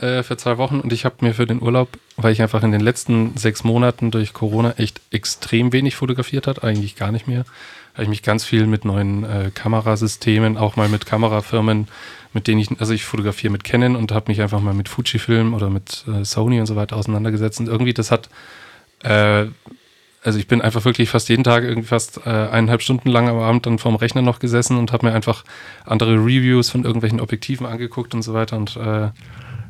äh, für zwei Wochen und ich habe mir für den Urlaub, weil ich einfach in den letzten sechs Monaten durch Corona echt extrem wenig fotografiert hat, eigentlich gar nicht mehr, habe ich mich ganz viel mit neuen äh, Kamerasystemen, auch mal mit Kamerafirmen, mit denen ich, also ich fotografiere mit Canon und habe mich einfach mal mit Fujifilm oder mit äh, Sony und so weiter auseinandergesetzt und irgendwie das hat äh, also ich bin einfach wirklich fast jeden Tag irgendwie fast äh, eineinhalb Stunden lang am Abend dann vorm Rechner noch gesessen und habe mir einfach andere Reviews von irgendwelchen Objektiven angeguckt und so weiter und äh,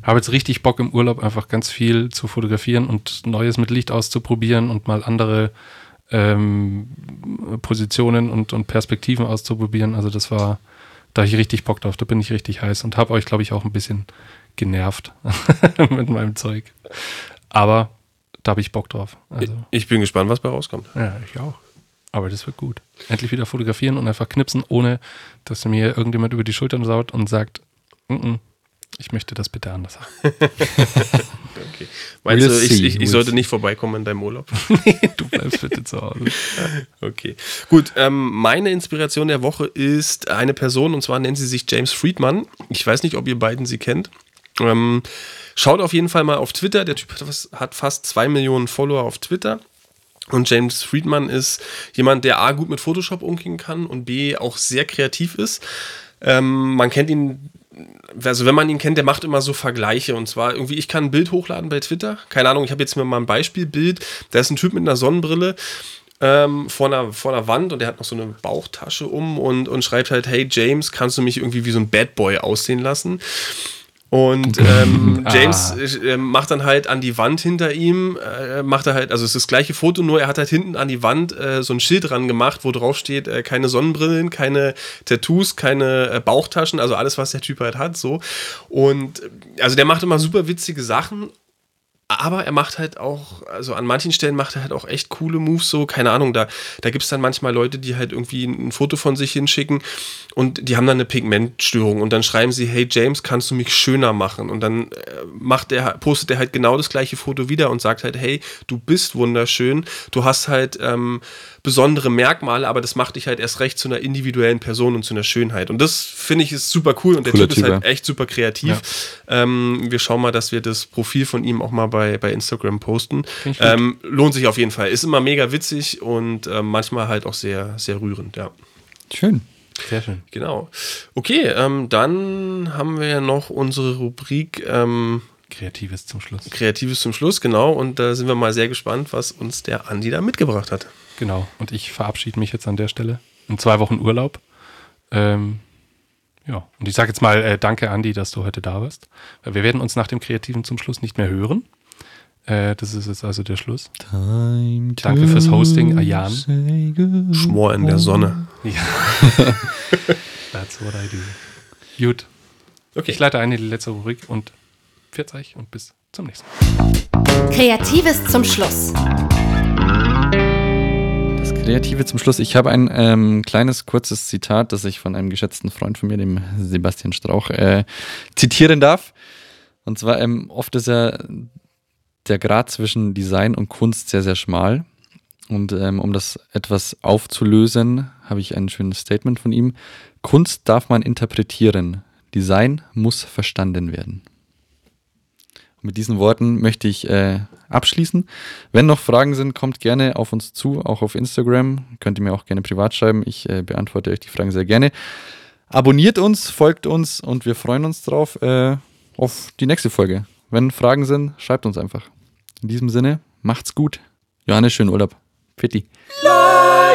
habe jetzt richtig Bock im Urlaub einfach ganz viel zu fotografieren und Neues mit Licht auszuprobieren und mal andere ähm, Positionen und, und Perspektiven auszuprobieren. Also das war, da ich richtig Bock drauf, da bin ich richtig heiß und habe euch, glaube ich, auch ein bisschen genervt mit meinem Zeug. Aber da habe ich Bock drauf. Also. Ich bin gespannt, was bei rauskommt. Ja, ich auch. Aber das wird gut. Endlich wieder fotografieren und einfach knipsen, ohne dass mir irgendjemand über die Schultern saut und sagt, "Mm, mm, ich möchte das bitte anders haben. Okay. Meinst We'll du, ich, ich, we'll ich sollte see. nicht vorbeikommen in deinem Urlaub? du bleibst bitte zu Hause. Okay. Gut, ähm, meine Inspiration der Woche ist eine Person und zwar nennt sie sich James Friedman. Ich weiß nicht, ob ihr beiden sie kennt. Ähm, schaut auf jeden Fall mal auf Twitter. Der Typ hat, fast zwei Millionen Follower auf Twitter. Und James Friedman ist jemand, der A gut mit Photoshop umgehen kann und B auch sehr kreativ ist. Ähm, man kennt ihn, also wenn man ihn kennt, der macht immer so Vergleiche. Und zwar irgendwie, ich kann ein Bild hochladen bei Twitter. Keine Ahnung, ich habe jetzt mir mal ein Beispielbild. Da ist ein Typ mit einer Sonnenbrille ähm, vor, einer, vor einer Wand und der hat noch so eine Bauchtasche um und, und schreibt halt, hey James, kannst du mich irgendwie wie so ein Bad Boy aussehen lassen? Und ähm, James äh, macht dann halt an die Wand hinter ihm, äh, macht er halt, also es ist das gleiche Foto, nur er hat halt hinten an die Wand äh, so ein Schild dran gemacht, wo drauf steht, äh, keine Sonnenbrillen, keine Tattoos, keine äh, Bauchtaschen, also alles, was der Typ halt hat, so. Und äh, also der macht immer super witzige Sachen. Aber er macht halt auch, also an manchen Stellen macht er halt auch echt coole Moves, so, keine Ahnung, da, da gibt es dann manchmal Leute, die halt irgendwie ein Foto von sich hinschicken und die haben dann eine Pigmentstörung und dann schreiben sie, hey James, kannst du mich schöner machen? Und dann äh, macht er, postet er halt genau das gleiche Foto wieder und sagt halt, hey, du bist wunderschön, du hast halt ähm, besondere Merkmale, aber das macht dich halt erst recht zu einer individuellen Person und zu einer Schönheit. Und das finde ich ist super cool und der Cooler Typ ist Typ, halt ja. echt super kreativ. Ähm, wir schauen mal, dass wir das Profil von ihm auch mal bei, bei Instagram posten. Ähm, lohnt sich auf jeden Fall. Ist immer mega witzig und ähm, manchmal halt auch sehr, sehr rührend, ja. Schön. Sehr schön. Genau. Okay, ähm, dann haben wir ja noch unsere Rubrik ähm, Kreatives zum Schluss. Kreatives zum Schluss, genau. Und da sind wir mal sehr gespannt, was uns der Andi da mitgebracht hat. Genau. Und ich verabschiede mich jetzt an der Stelle. In zwei Wochen Urlaub. Ähm, ja, und ich sage jetzt mal äh, danke, Andi, dass du heute da warst. Wir werden uns nach dem Kreativen zum Schluss nicht mehr hören. Äh, das ist jetzt also der Schluss. Danke fürs Hosting, Ayan. Schmor in der Sonne. Ja. That's what I do. Gut. Okay. Ich leite ein in die letzte Rubrik und pfiat euch und bis zum nächsten Mal. Kreatives zum Schluss. Kreative zum Schluss. Ich habe ein ähm, kleines, kurzes Zitat, das ich von einem geschätzten Freund von mir, dem Sebastian Strauch, äh, zitieren darf. Und zwar, ähm, oft ist ja der Grad zwischen Design und Kunst sehr, sehr schmal. Und ähm, um das etwas aufzulösen, habe ich ein schönes Statement von ihm. Kunst darf man interpretieren. Design muss verstanden werden. Mit diesen Worten möchte ich äh, abschließen. Wenn noch Fragen sind, kommt gerne auf uns zu, auch auf Instagram. Könnt ihr mir auch gerne privat schreiben. Ich äh, beantworte euch die Fragen sehr gerne. Abonniert uns, folgt uns und wir freuen uns drauf äh, auf die nächste Folge. Wenn Fragen sind, schreibt uns einfach. In diesem Sinne, macht's gut. Johannes, schönen Urlaub. Fitti. La